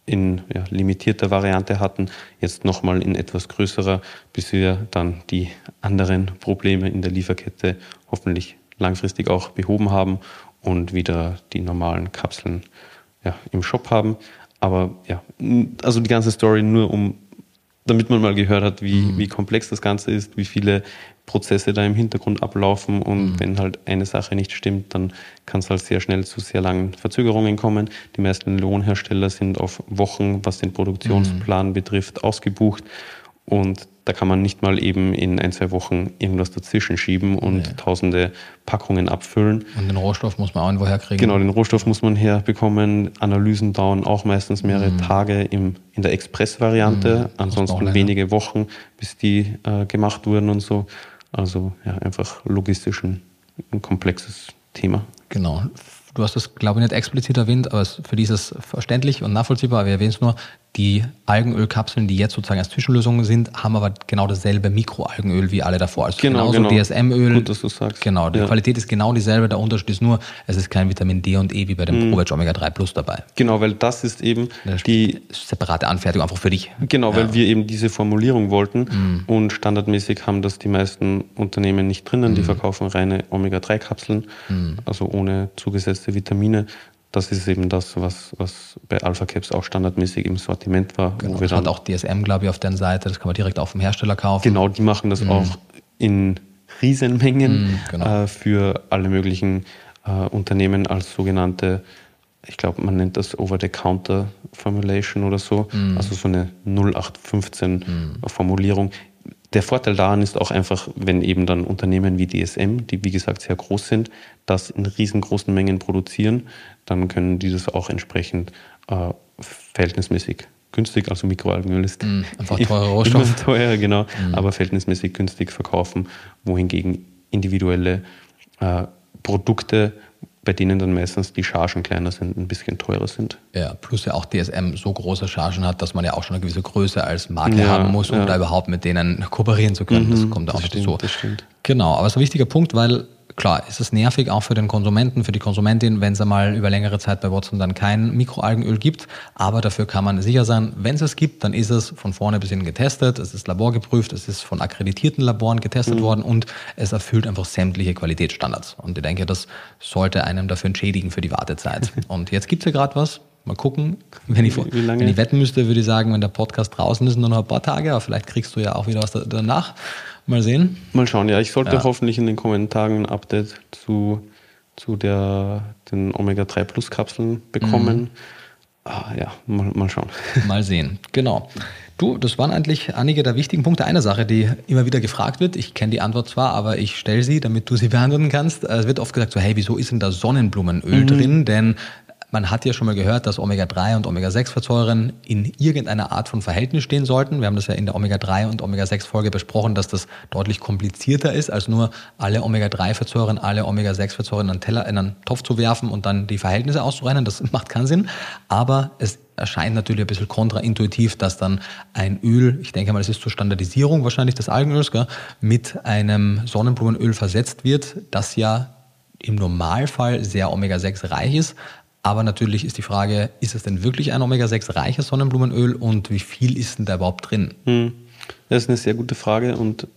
in ja, limitierter Variante hatten, jetzt nochmal in etwas größerer, bis wir dann die anderen Probleme in der Lieferkette hoffentlich langfristig auch behoben haben und wieder die normalen Kapseln ja, im Shop haben. Aber ja, also die ganze Story nur um, damit man mal gehört hat, wie, mhm. wie komplex das Ganze ist, wie viele Prozesse da im Hintergrund ablaufen und mhm. wenn halt eine Sache nicht stimmt, dann kann es halt sehr schnell zu sehr langen Verzögerungen kommen. Die meisten Lohnhersteller sind auf Wochen, was den Produktionsplan mhm. betrifft, ausgebucht und da kann man nicht mal eben in ein, zwei Wochen irgendwas dazwischen schieben und nee. tausende Packungen abfüllen. Und den Rohstoff muss man auch irgendwo herkriegen. Genau, den Rohstoff muss man herbekommen. Analysen dauern auch meistens mehrere mhm. Tage im, in der Express-Variante, mhm. ansonsten wenige Wochen, bis die äh, gemacht wurden und so. Also ja, einfach logistisch ein, ein komplexes Thema. Genau. Du hast das, glaube ich, nicht explizit erwähnt, aber für dieses verständlich und nachvollziehbar. Wir erwähnen es nur, die Algenölkapseln, die jetzt sozusagen als Zwischenlösung sind, haben aber genau dasselbe Mikroalgenöl wie alle davor. Also genau, genauso genau. DSM-Öl. Gut, dass du sagst. Genau, die ja. Qualität ist genau dieselbe. Der Unterschied ist nur, es ist kein Vitamin D und E wie bei dem mhm. Provetch Omega 3 Plus dabei. Genau, weil das ist eben die separate Anfertigung einfach für dich. Genau, weil wir eben diese Formulierung wollten mhm. und standardmäßig haben das die meisten Unternehmen nicht drinnen. Mhm. Die verkaufen reine Omega 3 Kapseln, mhm. also ohne zugesetzte Vitamine das ist eben das, was, was bei Alpha Caps auch standardmäßig im Sortiment war. Genau, das hat auch DSM, glaube ich, auf deren Seite. Das kann man direkt auf dem Hersteller kaufen. Genau, die machen das mhm. auch in Riesenmengen mhm, genau. äh, für alle möglichen äh, Unternehmen als sogenannte, ich glaube, man nennt das Over-the-Counter-Formulation oder so, mhm. also so eine 0815-Formulierung. Mhm. Der Vorteil daran ist auch einfach, wenn eben dann Unternehmen wie DSM, die wie gesagt sehr groß sind, das in riesengroßen Mengen produzieren, dann können die das auch entsprechend äh, verhältnismäßig günstig, also Mikroalgenöl ist mm, einfach [LAUGHS] teurer Rohstoff. Immer teuer, genau, mm. aber verhältnismäßig günstig verkaufen, wohingegen individuelle äh, Produkte bei denen dann meistens die Chargen kleiner sind, ein bisschen teurer sind. Ja, plus ja auch DSM so große Chargen hat, dass man ja auch schon eine gewisse Größe als Marke ja, haben muss, um ja. da überhaupt mit denen kooperieren zu können. Mhm, das kommt auch dazu. Das stimmt. Genau, aber es ist ein wichtiger Punkt, weil klar, ist es nervig auch für den Konsumenten, für die Konsumentin, wenn es einmal über längere Zeit bei Watson dann kein Mikroalgenöl gibt. Aber dafür kann man sicher sein, wenn es es gibt, dann ist es von vorne bis hinten getestet, es ist laborgeprüft, es ist von akkreditierten Laboren getestet mhm. worden und es erfüllt einfach sämtliche Qualitätsstandards. Und ich denke, das sollte einem dafür entschädigen für die Wartezeit. [LAUGHS] und jetzt gibt es ja gerade was, Mal gucken. [LAUGHS] Wenn ich, wenn ich wetten müsste, würde ich sagen, wenn der Podcast draußen ist, nur noch ein paar Tage, aber vielleicht kriegst du ja auch wieder was danach. Mal sehen. Mal schauen, ja. Ich sollte ja. hoffentlich in den Kommentaren ein Update zu, zu der, den Omega-3 Plus Kapseln bekommen. Mhm. Ah, ja, mal, mal schauen. [LAUGHS] Mal sehen, genau. Du, das waren eigentlich einige der wichtigen Punkte. Eine Sache, die immer wieder gefragt wird, ich kenne die Antwort zwar, aber ich stelle sie, damit du sie beantworten kannst. Es wird oft gesagt so, hey, wieso ist denn da Sonnenblumenöl mhm. drin? Denn man hat ja schon mal gehört, dass Omega-3 und Omega-6-Fettsäuren in irgendeiner Art von Verhältnis stehen sollten. Wir haben das ja in der Omega-3 und Omega-6-Folge besprochen, dass das deutlich komplizierter ist, als nur alle Omega-3-Fettsäuren, alle Omega-6-Fettsäuren in einen Teller, in einen Topf zu werfen und dann die Verhältnisse auszurechnen. Das [LAUGHS] macht keinen Sinn. Aber es erscheint natürlich ein bisschen kontraintuitiv, dass dann ein Öl, ich denke mal, es ist zur Standardisierung wahrscheinlich des Algenöls, gell, mit einem Sonnenblumenöl versetzt wird, das ja im Normalfall sehr Omega-6 reich ist, aber natürlich ist die Frage, ist es denn wirklich ein Omega-6 reiches Sonnenblumenöl und wie viel ist denn da überhaupt drin? Hm. Das ist eine sehr gute Frage und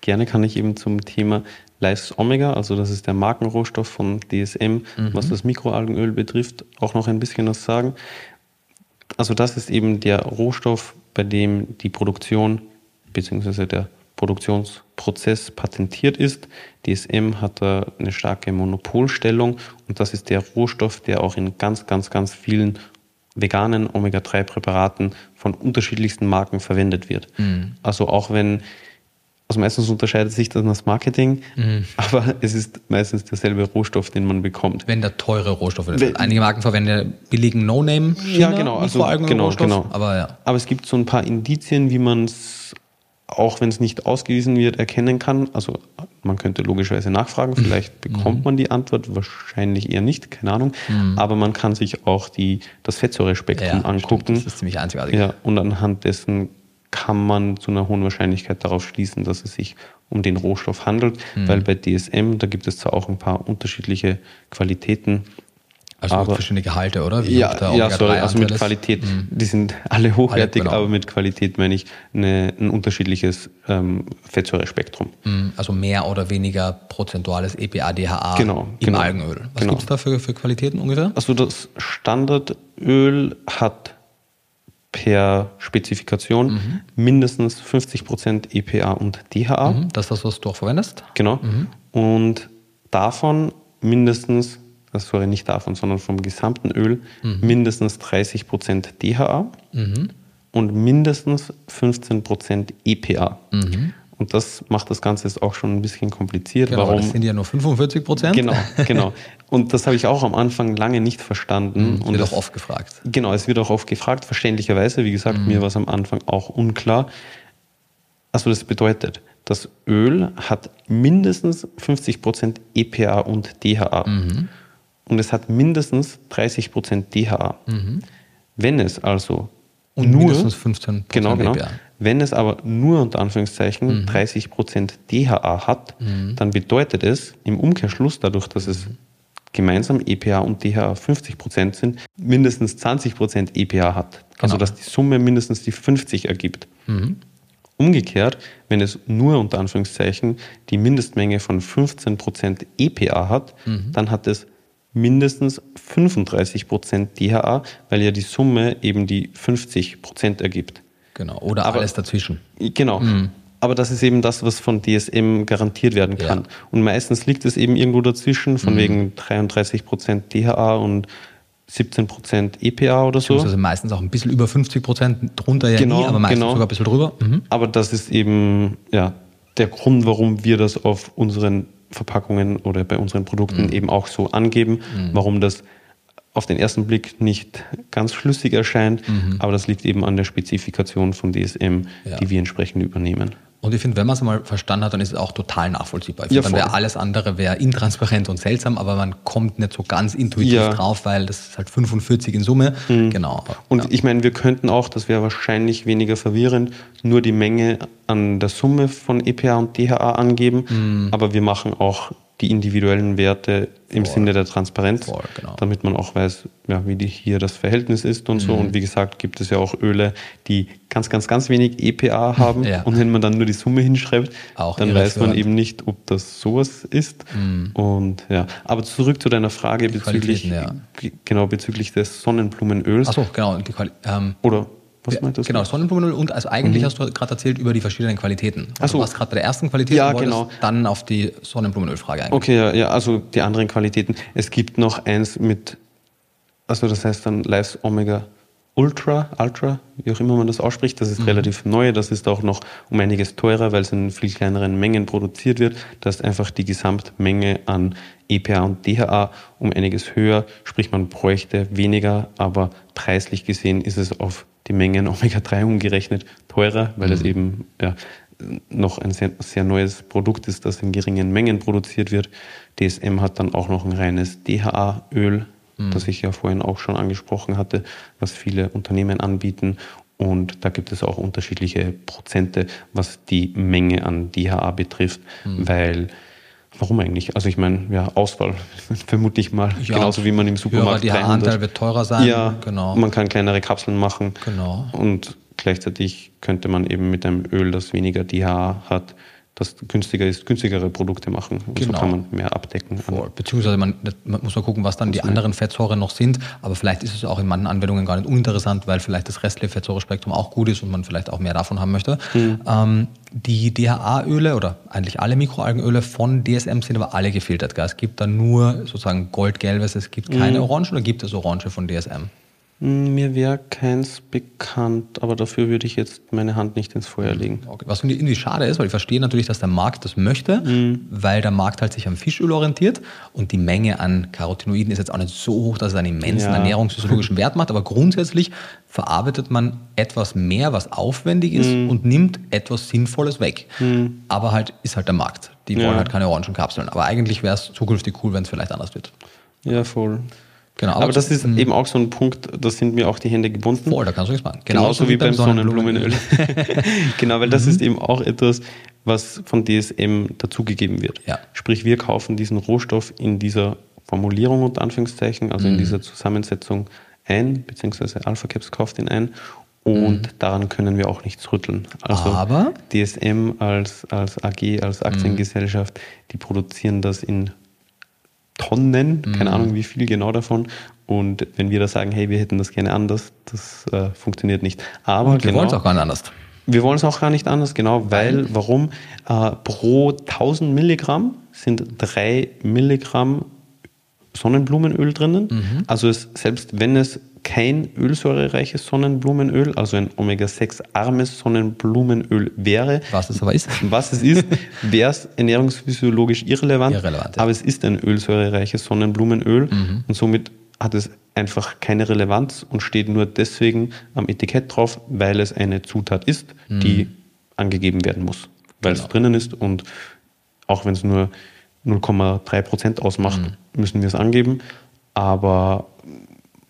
gerne kann ich eben zum Thema Lives Omega, also das ist der Markenrohstoff von DSM, mhm. was das Mikroalgenöl betrifft, auch noch ein bisschen was sagen. Also das ist eben der Rohstoff, bei dem die Produktion bzw. der Produktionsprozess patentiert ist. DSM hat da eine starke Monopolstellung und das ist der Rohstoff, der auch in ganz, ganz, ganz vielen veganen Omega-3-Präparaten von unterschiedlichsten Marken verwendet wird. Mhm. Also auch wenn also meistens unterscheidet sich dann das Marketing, mhm. [LAUGHS] aber es ist meistens derselbe Rohstoff, den man bekommt. Wenn der teure Rohstoff ist. Einige Marken verwenden billigen No-Name. Ja, genau. Also, genau, genau. Aber, ja. aber es gibt so ein paar Indizien, wie man es, auch wenn es nicht ausgewiesen wird, erkennen kann. Also man könnte logischerweise nachfragen, mhm. vielleicht mhm. bekommt man die Antwort, wahrscheinlich eher nicht, keine Ahnung. Mhm. Aber man kann sich auch die, das Fettsäurespektrum ja, angucken. Stimmt, das ist ziemlich einzigartig. Ja, und anhand dessen kann man zu einer hohen Wahrscheinlichkeit darauf schließen, dass es sich um den Rohstoff handelt, mhm. weil bei DSM, da gibt es zwar auch ein paar unterschiedliche Qualitäten. Also aber, verschiedene Gehalte, oder? Wie ja, ja sorry, also mit Qualität, mhm. die sind alle hochwertig, alle, genau. aber mit Qualität meine ich eine, ein unterschiedliches ähm, Fettsäurespektrum. Mhm. Also mehr oder weniger prozentuales EPA, DHA genau, im genau, Algenöl. Was genau. gibt es da für, für Qualitäten ungefähr? Also das Standardöl hat per Spezifikation mhm. mindestens 50% EPA und DHA. Mhm, das ist das, was du auch verwendest? Genau. Mhm. Und davon mindestens, das sorry, nicht davon, sondern vom gesamten Öl, mhm. mindestens 30% DHA mhm. und mindestens 15% EPA. Mhm. Und das macht das Ganze jetzt auch schon ein bisschen kompliziert. Genau, Warum? Das sind ja nur 45 Prozent. Genau, genau. [LAUGHS] Und das habe ich auch am Anfang lange nicht verstanden. Mhm, und wird das, auch oft gefragt. Genau, es wird auch oft gefragt, verständlicherweise. Wie gesagt, mhm. mir war es am Anfang auch unklar. Also das bedeutet, das Öl hat mindestens 50 Prozent EPA und DHA. Mhm. Und es hat mindestens 30 Prozent DHA. Mhm. Wenn es also und nur, mindestens 15% genau, genau, EPA. Wenn es aber nur unter Anführungszeichen mhm. 30% DHA hat, mhm. dann bedeutet es im Umkehrschluss, dadurch, dass es gemeinsam EPA und DHA 50% sind, mindestens 20% EPA hat. Also genau. dass die Summe mindestens die 50 ergibt. Mhm. Umgekehrt, wenn es nur unter Anführungszeichen die Mindestmenge von 15% EPA hat, mhm. dann hat es mindestens 35% DHA, weil ja die Summe eben die 50% ergibt. Genau, oder Aber, alles dazwischen. Genau. Mhm. Aber das ist eben das, was von DSM garantiert werden kann. Ja. Und meistens liegt es eben irgendwo dazwischen, von mhm. wegen 33% DHA und 17% EPA oder so. Also meistens auch ein bisschen über 50%, drunter ja genau, nie, aber meistens genau. sogar ein bisschen drüber. Mhm. Aber das ist eben ja, der Grund, warum wir das auf unseren Verpackungen oder bei unseren Produkten mhm. eben auch so angeben, mhm. warum das auf den ersten Blick nicht ganz schlüssig erscheint, mhm. aber das liegt eben an der Spezifikation von DSM, ja. die wir entsprechend übernehmen. Und ich finde, wenn man es mal verstanden hat, dann ist es auch total nachvollziehbar. Ich ja, dann wäre alles andere wäre intransparent und seltsam, aber man kommt nicht so ganz intuitiv ja. drauf, weil das ist halt 45 in Summe. Mhm. Genau. Und ja. ich meine, wir könnten auch, das wäre wahrscheinlich weniger verwirrend, nur die Menge an der Summe von EPA und DHA angeben, mhm. aber wir machen auch die individuellen Werte im Voll. Sinne der Transparenz, Voll, genau. damit man auch weiß, ja, wie die hier das Verhältnis ist und mhm. so. Und wie gesagt, gibt es ja auch Öle, die ganz, ganz, ganz wenig EPA [LAUGHS] haben. Ja. Und wenn man dann nur die Summe hinschreibt, auch dann weiß man eben nicht, ob das sowas ist. Mhm. Und ja, aber zurück zu deiner Frage die bezüglich, ja. genau, bezüglich des Sonnenblumenöls. Achso, genau. Ähm, Oder was meintest du? Genau, Sonnenblumenöl und also eigentlich mhm. hast du gerade erzählt über die verschiedenen Qualitäten. Also so. Du warst gerade bei der ersten Qualität ja, und genau. dann auf die Sonnenblumenölfrage eingehen. Okay, ja, ja, also die anderen Qualitäten. Es gibt noch eins mit, also das heißt dann Lives Omega Ultra, Ultra, wie auch immer man das ausspricht, das ist mhm. relativ neu, das ist auch noch um einiges teurer, weil es in viel kleineren Mengen produziert wird. Das ist einfach die Gesamtmenge an EPA und DHA um einiges höher, sprich man bräuchte weniger, aber preislich gesehen ist es auf die Mengen Omega-3 umgerechnet teurer, weil mhm. es eben ja, noch ein sehr, sehr neues Produkt ist, das in geringen Mengen produziert wird. DSM hat dann auch noch ein reines DHA-Öl, mhm. das ich ja vorhin auch schon angesprochen hatte, was viele Unternehmen anbieten. Und da gibt es auch unterschiedliche Prozente, was die Menge an DHA betrifft, mhm. weil Warum eigentlich? Also ich meine, ja, Auswahl [LAUGHS] vermute ich mal, ja, genauso wie man im Supermarkt höher, Die Anteil wird teurer sein. Ja, genau. Man kann kleinere Kapseln machen. Genau. Und gleichzeitig könnte man eben mit einem Öl, das weniger DHA hat, das günstiger ist, günstigere Produkte machen. Genau. So kann man mehr abdecken. Voll. Beziehungsweise man, man, muss mal gucken, was dann die anderen Fettsäuren noch sind. Aber vielleicht ist es auch in manchen Anwendungen gar nicht uninteressant, weil vielleicht das restliche Fettsäurespektrum auch gut ist und man vielleicht auch mehr davon haben möchte. Mhm. Ähm, die DHA-Öle oder eigentlich alle Mikroalgenöle von DSM sind aber alle gefiltert. Gell? Es gibt da nur sozusagen goldgelbes, es gibt keine mhm. Orange oder gibt es Orange von DSM? Hm, Mir wäre keins bekannt, aber dafür würde ich jetzt meine Hand nicht ins Feuer legen. Okay. Was irgendwie irgendwie schade ist, weil ich verstehe natürlich, dass der Markt das möchte, weil der Markt halt sich am Fischöl orientiert und die Menge an Carotinoiden ist jetzt auch nicht so hoch, dass es einen immensen Ja. ernährungsphysiologischen Wert macht, aber grundsätzlich verarbeitet man etwas mehr, was aufwendig ist und nimmt etwas Sinnvolles weg. Aber halt ist halt der Markt. Die wollen Ja. halt keine Orangenkapseln. Aber eigentlich wäre es zukünftig cool, wenn es vielleicht anders wird. Ja, voll. Genau, Aber, das ist eben auch so ein Punkt, da sind mir auch die Hände gebunden. voll, da kannst du nichts machen. Genauso, wie beim Sonnenblumenöl. [LAUGHS] genau, weil das Mhm. ist eben auch etwas, was von DSM dazugegeben wird. Ja. Sprich, wir kaufen diesen Rohstoff in dieser Formulierung unter Anführungszeichen, also Mhm. in dieser Zusammensetzung ein, beziehungsweise Alpha Caps kauft ihn ein und daran können wir auch nichts rütteln. Also Mhm. Aber- DSM als, als AG, als Aktiengesellschaft, die produzieren das in Tonnen, Mhm. keine Ahnung wie viel genau davon. Und wenn wir da sagen, hey, wir hätten das gerne anders, das äh, funktioniert nicht. Aber Und wir genau, wollen es auch gar nicht anders. wir wollen es auch gar nicht anders, genau, weil, warum? Äh, pro 1000 Milligramm sind 3 Milligramm Sonnenblumenöl drinnen. Mhm. Also es, selbst wenn es kein ölsäurereiches Sonnenblumenöl, also ein Omega-6-armes Sonnenblumenöl wäre, Was es aber ist. was es ist, [LAUGHS] wäre es ernährungsphysiologisch irrelevant. Irrelevant, ja. Aber es ist ein ölsäurereiches Sonnenblumenöl und somit hat es einfach keine Relevanz und steht nur deswegen am Etikett drauf, weil es eine Zutat ist, die angegeben werden muss. Weil es drinnen ist und auch wenn es nur 0,3 Prozent ausmacht, müssen wir es angeben. Aber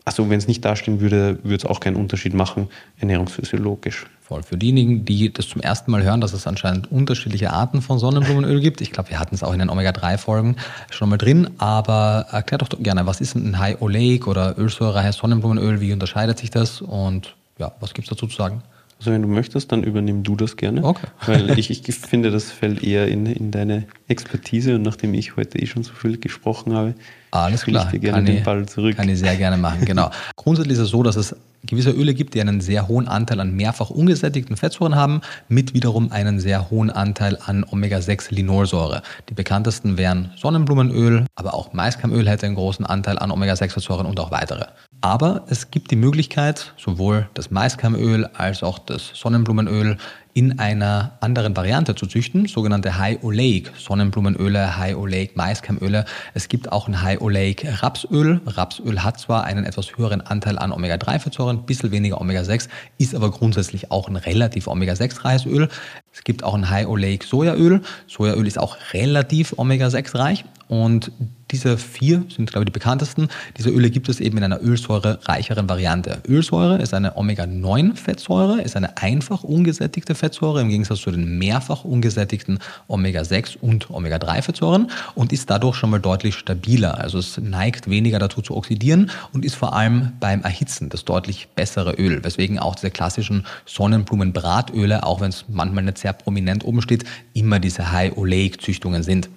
also wenn es nicht dastehen würde, würde es auch keinen Unterschied machen, ernährungsphysiologisch. Voll. Für diejenigen, die das zum ersten Mal hören, dass es anscheinend unterschiedliche Arten von Sonnenblumenöl gibt. Ich glaube, wir hatten es auch in den Omega-3-Folgen schon mal drin. Aber erklär doch gerne, was ist ein High Oleic oder ölsäurereiches Sonnenblumenöl? Wie unterscheidet sich das? Und ja, was gibt es dazu zu sagen? Also wenn du möchtest, dann übernimm du das gerne. Okay. [LAUGHS] Weil ich, ich finde, das fällt eher in, in deine Expertise und nachdem ich heute eh schon so viel gesprochen habe, Alles klar. ich dir gerne Kann den ich- Ball zurück. Kann ich sehr gerne machen, genau. [LAUGHS] Grundsätzlich ist es so, dass es gewisse Öle gibt, die einen sehr hohen Anteil an mehrfach ungesättigten Fettsäuren haben, mit wiederum einen sehr hohen Anteil an Omega-6-Linolsäure. Die bekanntesten wären Sonnenblumenöl, aber auch Maiskeimöl hätte einen großen Anteil an Omega-6-Fettsäuren und auch weitere. Aber es gibt die Möglichkeit, sowohl das Maiskeimöl als auch das Sonnenblumenöl in einer anderen Variante zu züchten, sogenannte High Oleic Sonnenblumenöle, High Oleic Maiskeimöle. Es gibt auch ein High Oleic Rapsöl. Rapsöl hat zwar einen etwas höheren Anteil an Omega-3-Fettsäuren, ein bisschen weniger Omega-6, ist aber grundsätzlich auch ein relativ Omega-6-reiches Öl. Es gibt auch ein High Oleic Sojaöl. Sojaöl ist auch relativ Omega-6-reich und diese vier sind, glaube ich, die bekanntesten. Diese Öle gibt es eben in einer ölsäurereicheren Variante. Ölsäure ist eine Omega-9-Fettsäure, ist eine einfach ungesättigte Fettsäure im Gegensatz zu den mehrfach ungesättigten Omega-6 und Omega-3-Fettsäuren und ist dadurch schon mal deutlich stabiler. Also es neigt weniger dazu zu oxidieren und ist vor allem beim Erhitzen das deutlich bessere Öl, weswegen auch diese klassischen Sonnenblumenbratöle, auch wenn es manchmal nicht sehr prominent oben steht, immer diese High-Oleic-Züchtungen sind.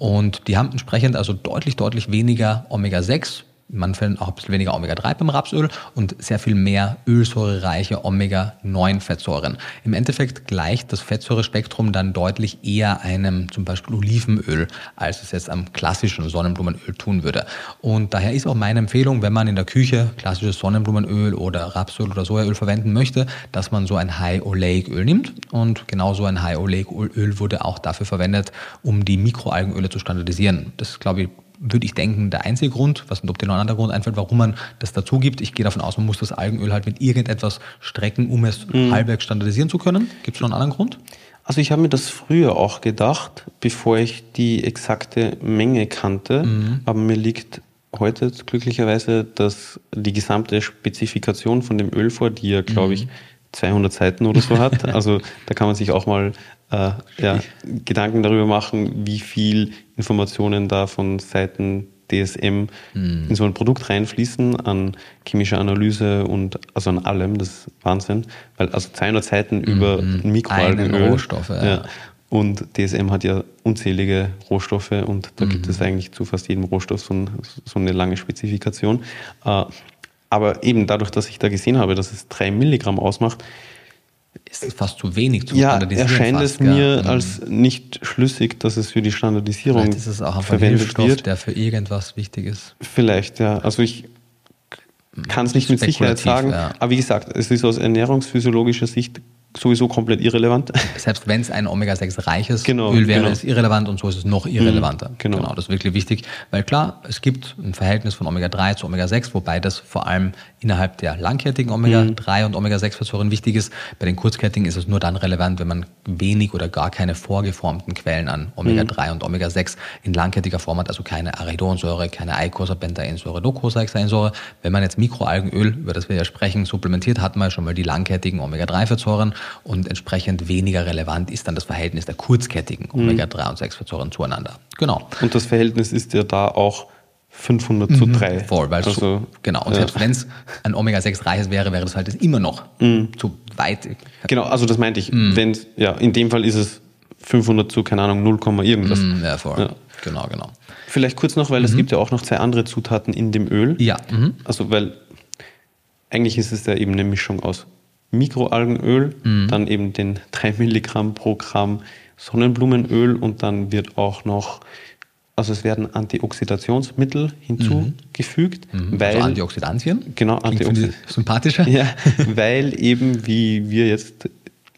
Und die haben entsprechend also deutlich, deutlich weniger Omega-6, in manchen auch ein bisschen weniger Omega-3 beim Rapsöl und sehr viel mehr ölsäurereiche Omega-9-Fettsäuren. Im Endeffekt gleicht das Fettsäurespektrum dann deutlich eher einem zum Beispiel Olivenöl, als es jetzt am klassischen Sonnenblumenöl tun würde. Und daher ist auch meine Empfehlung, wenn man in der Küche klassisches Sonnenblumenöl oder Rapsöl oder Sojaöl verwenden möchte, dass man so ein High Oleic Öl nimmt. Und genauso ein High Oleic Öl wurde auch dafür verwendet, um die Mikroalgenöle zu standardisieren. Das ist, glaube ich, würde ich denken, der einzige Grund, was ob dir noch ein anderer Grund einfällt, warum man das dazu gibt. Ich gehe davon aus, man muss das Algenöl halt mit irgendetwas strecken, um es halbwegs standardisieren zu können. Gibt es noch einen anderen Grund? Also ich habe mir das früher auch gedacht, bevor ich die exakte Menge kannte, Mhm. aber mir liegt heute glücklicherweise dass die gesamte Spezifikation von dem Öl vor, die ja, glaube Mhm. ich, 200 Seiten oder so hat. [LAUGHS] Also da kann man sich auch mal äh, ja, Gedanken darüber machen, wie viel Informationen da von Seiten DSM Mhm. in so ein Produkt reinfließen an chemischer Analyse und also an allem. Das ist Wahnsinn. Weil also 200 Seiten über Mikroalgenöl. Mhm. Einen Rohstoff, ja. Und DSM hat ja unzählige Rohstoffe und da gibt Mhm. es eigentlich zu fast jedem Rohstoff so, ein, so eine lange Spezifikation. Äh, Aber eben dadurch, dass ich da gesehen habe, dass es drei Milligramm ausmacht, Ist fast zu wenig zu ja, standardisieren. erscheint fast, es mir Mhm. als nicht schlüssig, dass es für die Standardisierung Vielleicht ist es auch einfach ein verwendet Hilfsstoff, wird. der für irgendwas wichtig ist. Vielleicht, ja. Also ich kann es nicht mit Sicherheit sagen. Ja. Aber wie gesagt, es ist aus ernährungsphysiologischer Sicht sowieso komplett irrelevant. [LAUGHS] Selbst wenn es ein Omega-6-reiches genau, Öl wäre, genau. ist irrelevant und so ist es noch irrelevanter. Mhm, genau. genau. Das ist wirklich wichtig, weil klar, es gibt ein Verhältnis von Omega-3 zu Omega-6, wobei das vor allem innerhalb der langkettigen Omega-3 mhm. und Omega-6-Fettsäuren wichtig ist. Bei den kurzkettigen ist es nur dann relevant, wenn man wenig oder gar keine vorgeformten Quellen an Omega-3 mhm. und Omega-6 in langkettiger Form hat, also keine Arachidonsäure, keine Eicosapentaensäure, Docosahexaensäure. Wenn man jetzt Mikroalgenöl, über das wir ja sprechen, supplementiert, hat man schon mal die langkettigen Omega-3-Fettsäuren und entsprechend weniger relevant ist dann das Verhältnis der kurzkettigen mhm. Omega-3 und 6-Fettsäuren zueinander. Genau. Und das Verhältnis ist ja da auch 500 zu 3. Mhm, voll, weil also, so, genau. Und selbst wenn es ein Omega-6-reiches wäre, wäre das halt immer noch mhm. zu weit. Genau, also das meinte ich. Mhm. Wenn, ja, in dem Fall ist es 500 zu, keine Ahnung, 0, irgendwas. Mhm, ja, voll. Ja. Genau, genau. Vielleicht kurz noch, weil es mhm. gibt ja auch noch zwei andere Zutaten in dem Öl. Ja. Also, weil eigentlich ist es ja eben eine Mischung aus Mikroalgenöl, mhm. dann eben den 3 Milligramm pro Gramm Sonnenblumenöl und dann wird auch noch, also es werden Antioxidationsmittel hinzugefügt. Mhm. mhm. Weil, also Antioxidantien? Genau, Antioxidantien. Sympathischer? [LAUGHS] Ja, [LAUGHS] weil eben, wie wir jetzt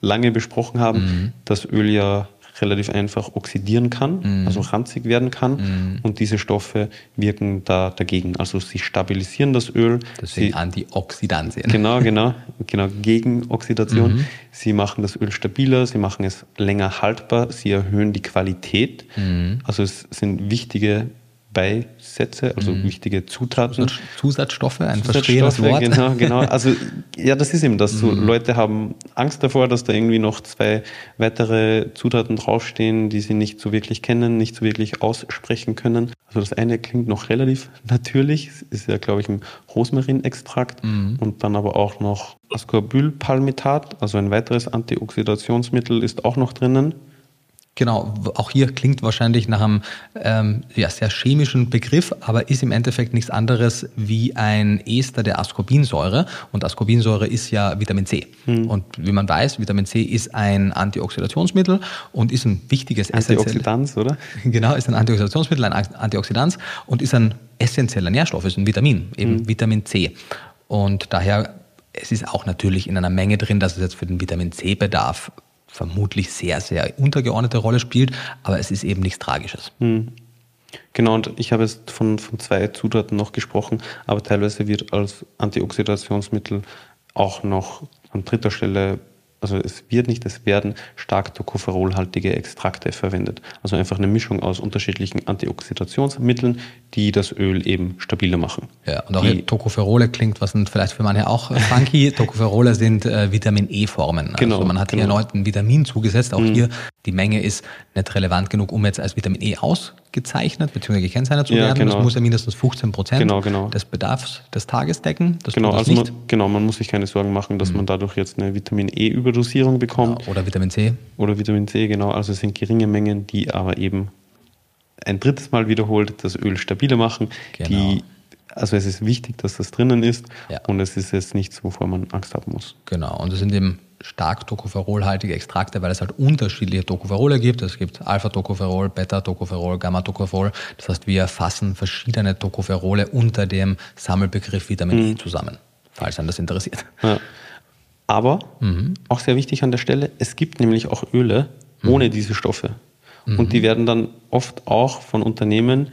lange besprochen haben, mhm. das Öl ja relativ einfach oxidieren kann, mm. also ranzig werden kann. Mm. Und diese Stoffe wirken da dagegen. Also sie stabilisieren das Öl. Deswegen sie, Antioxidantien. Genau, [LAUGHS] genau, genau, gegen Oxidation. Mm. Sie machen das Öl stabiler, sie machen es länger haltbar, sie erhöhen die Qualität. Mhm. Also es sind wichtige Beisätze, also mhm. wichtige Zutaten. Zusatzstoffe, ein Zusatzstoffe, Wort. Genau, genau. Also ja, das ist eben das. So, mhm. Leute haben Angst davor, dass da irgendwie noch zwei weitere Zutaten draufstehen, die sie nicht so wirklich kennen, nicht so wirklich aussprechen können. Also das eine klingt noch relativ [LAUGHS] natürlich, ist ja, glaube ich, ein Rosmarinextrakt mhm. und dann aber auch noch Ascorbylpalmitat, also ein weiteres Antioxidationsmittel ist auch noch drinnen. Genau, auch hier klingt wahrscheinlich nach einem ähm, ja, sehr chemischen Begriff, aber ist im Endeffekt nichts anderes wie ein Ester der Ascorbinsäure. Und Ascorbinsäure ist ja Vitamin C. Hm. Und wie man weiß, Vitamin C ist ein Antioxidationsmittel und ist ein wichtiges Antioxidans, oder? [LAUGHS] Genau, ist ein Antioxidationsmittel, ein Antioxidans und ist ein essentieller Nährstoff, ist ein Vitamin, eben hm. Vitamin C. Und daher, es ist auch natürlich in einer Menge drin, dass es jetzt für den Vitamin C-Bedarf vermutlich sehr, sehr untergeordnete Rolle spielt, aber es ist eben nichts Tragisches. Hm. Genau, und ich habe jetzt von, von zwei Zutaten noch gesprochen, aber teilweise wird als Antioxidationsmittel auch noch an dritter Stelle also es wird nicht, es werden stark tocopherolhaltige Extrakte verwendet. Also einfach eine Mischung aus unterschiedlichen Antioxidationsmitteln, die das Öl eben stabiler machen. Ja, und auch die, Tocopherole klingt, was sind vielleicht für manche auch funky. [LAUGHS] Tocopherole sind äh, Vitamin E-Formen. Also genau, man hat genau. hier erneut ein Vitamin zugesetzt. Auch mhm. hier die Menge ist nicht relevant genug, um jetzt als Vitamin E ausgezeichnet bzw. gekennzeichnet zu ja, werden. Genau. Das muss ja mindestens 15 Prozent genau, genau. des Bedarfs des Tages decken. Genau, also man, genau, man muss sich keine Sorgen machen, dass mhm. man dadurch jetzt eine Vitamin E-Überdosierung bekommt. Ja, oder Vitamin C. Oder Vitamin C, genau. Also es sind geringe Mengen, die aber eben ein drittes Mal wiederholt das Öl stabiler machen. Genau. Die also es ist wichtig, dass das drinnen ist ja. und es ist jetzt nichts, wovor man Angst haben muss. Genau, und es sind eben stark tocopherolhaltige Extrakte, weil es halt unterschiedliche Tocopherole gibt. Es gibt Alpha-Tocopherol, Beta-Tocopherol, Gamma-Tocopherol. Das heißt, wir fassen verschiedene Tocopherole unter dem Sammelbegriff Vitamin e mhm. E zusammen, falls einen das interessiert. Ja. Aber mhm. auch sehr wichtig an der Stelle, es gibt nämlich auch Öle ohne mhm. diese Stoffe. Und die mhm. werden dann oft auch von Unternehmen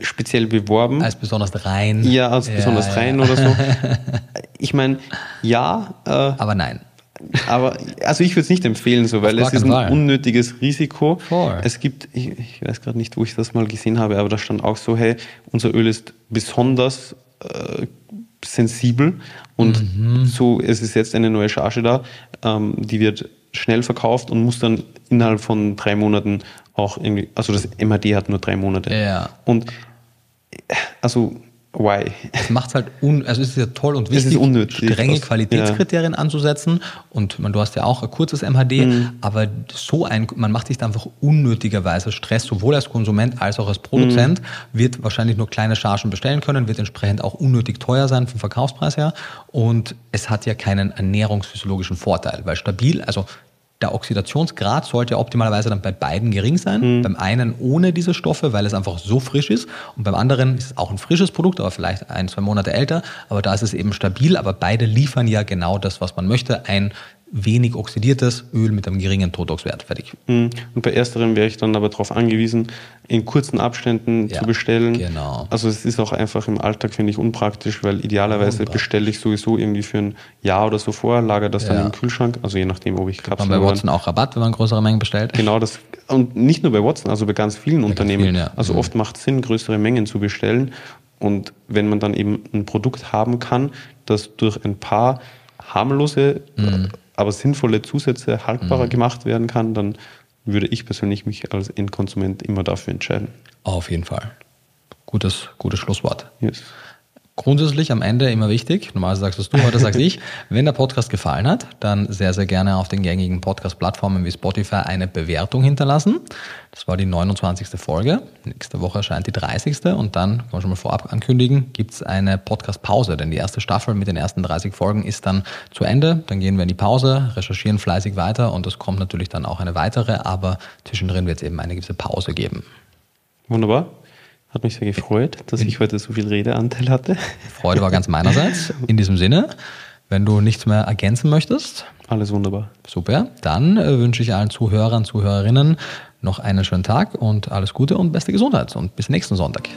speziell beworben. Als besonders rein. Ja, als ja, besonders ja. rein oder so. [LAUGHS] Ich meine, ja. Äh, aber nein. Aber also ich würde es nicht empfehlen, so, weil es ist ein Fall. unnötiges Risiko. Voll. Es gibt, ich, ich weiß gerade nicht, wo ich das mal gesehen habe, aber da stand auch so, hey, unser Öl ist besonders äh, sensibel und mhm. so es ist jetzt eine neue Charge da, ähm, die wird schnell verkauft und muss dann innerhalb von drei Monaten auch irgendwie, also das MHD hat nur drei Monate. Ja. Und also why? Es macht halt un, also es ist ja toll und wichtig, unnötig, strenge Qualitätskriterien ja. anzusetzen. Und man, du hast ja auch ein kurzes MHD, mhm. aber so ein, man macht sich da einfach unnötigerweise Stress, sowohl als Konsument als auch als Produzent, mhm. wird wahrscheinlich nur kleine Chargen bestellen können, wird entsprechend auch unnötig teuer sein vom Verkaufspreis her. Und es hat ja keinen ernährungsphysiologischen Vorteil, weil stabil, also der Oxidationsgrad sollte ja optimalerweise dann bei beiden gering sein. Mhm. Beim einen ohne diese Stoffe, weil es einfach so frisch ist. Und beim anderen ist es auch ein frisches Produkt, aber vielleicht ein, zwei Monate älter. Aber da ist es eben stabil. Aber beide liefern ja genau das, was man möchte. Ein wenig oxidiertes Öl mit einem geringen Totox-Wert. Fertig. Mhm. Und bei ersterem wäre ich dann aber darauf angewiesen, in kurzen Abständen Ja, zu bestellen. genau. Also es ist auch einfach im Alltag, finde ich, unpraktisch, weil idealerweise Unpraktisch. bestelle ich sowieso irgendwie für ein Jahr oder so vor, lager das dann Ja. im Kühlschrank, also je nachdem, ob ich Man Kapseln bei oder- Watson auch Rabatt, wenn man größere Mengen bestellt. Genau das. Und nicht nur bei Watson, also bei ganz vielen Unternehmen. vielen, ja. Also Mhm. oft macht es Sinn, größere Mengen zu bestellen. Und wenn man dann eben ein Produkt haben kann, das durch ein paar harmlose, Mhm. Aber sinnvolle Zusätze haltbarer gemacht werden kann, dann würde ich persönlich mich als Endkonsument immer dafür entscheiden. Auf jeden Fall. Gutes, gutes Schlusswort. Yes. Grundsätzlich am Ende immer wichtig, normalerweise sagst es du, heute sag's ich, [LAUGHS] wenn der Podcast gefallen hat, dann sehr, sehr gerne auf den gängigen Podcast-Plattformen wie Spotify eine Bewertung hinterlassen. Das war die 29. Folge. Nächste Woche erscheint die 30. und dann, kann man schon mal vorab ankündigen, gibt's eine Podcast-Pause, denn die erste Staffel mit den ersten 30 Folgen ist dann zu Ende. Dann gehen wir in die Pause, recherchieren fleißig weiter und es kommt natürlich dann auch eine weitere, aber zwischendrin wird es eben eine gewisse Pause geben. Wunderbar. Hat mich sehr gefreut, dass ich heute so viel Redeanteil hatte. Freude war ganz meinerseits. In diesem Sinne, wenn du nichts mehr ergänzen möchtest, Alles wunderbar. super, dann äh, wünsche ich allen Zuhörern, Zuhörerinnen noch einen schönen Tag und alles Gute und beste Gesundheit und bis nächsten Sonntag.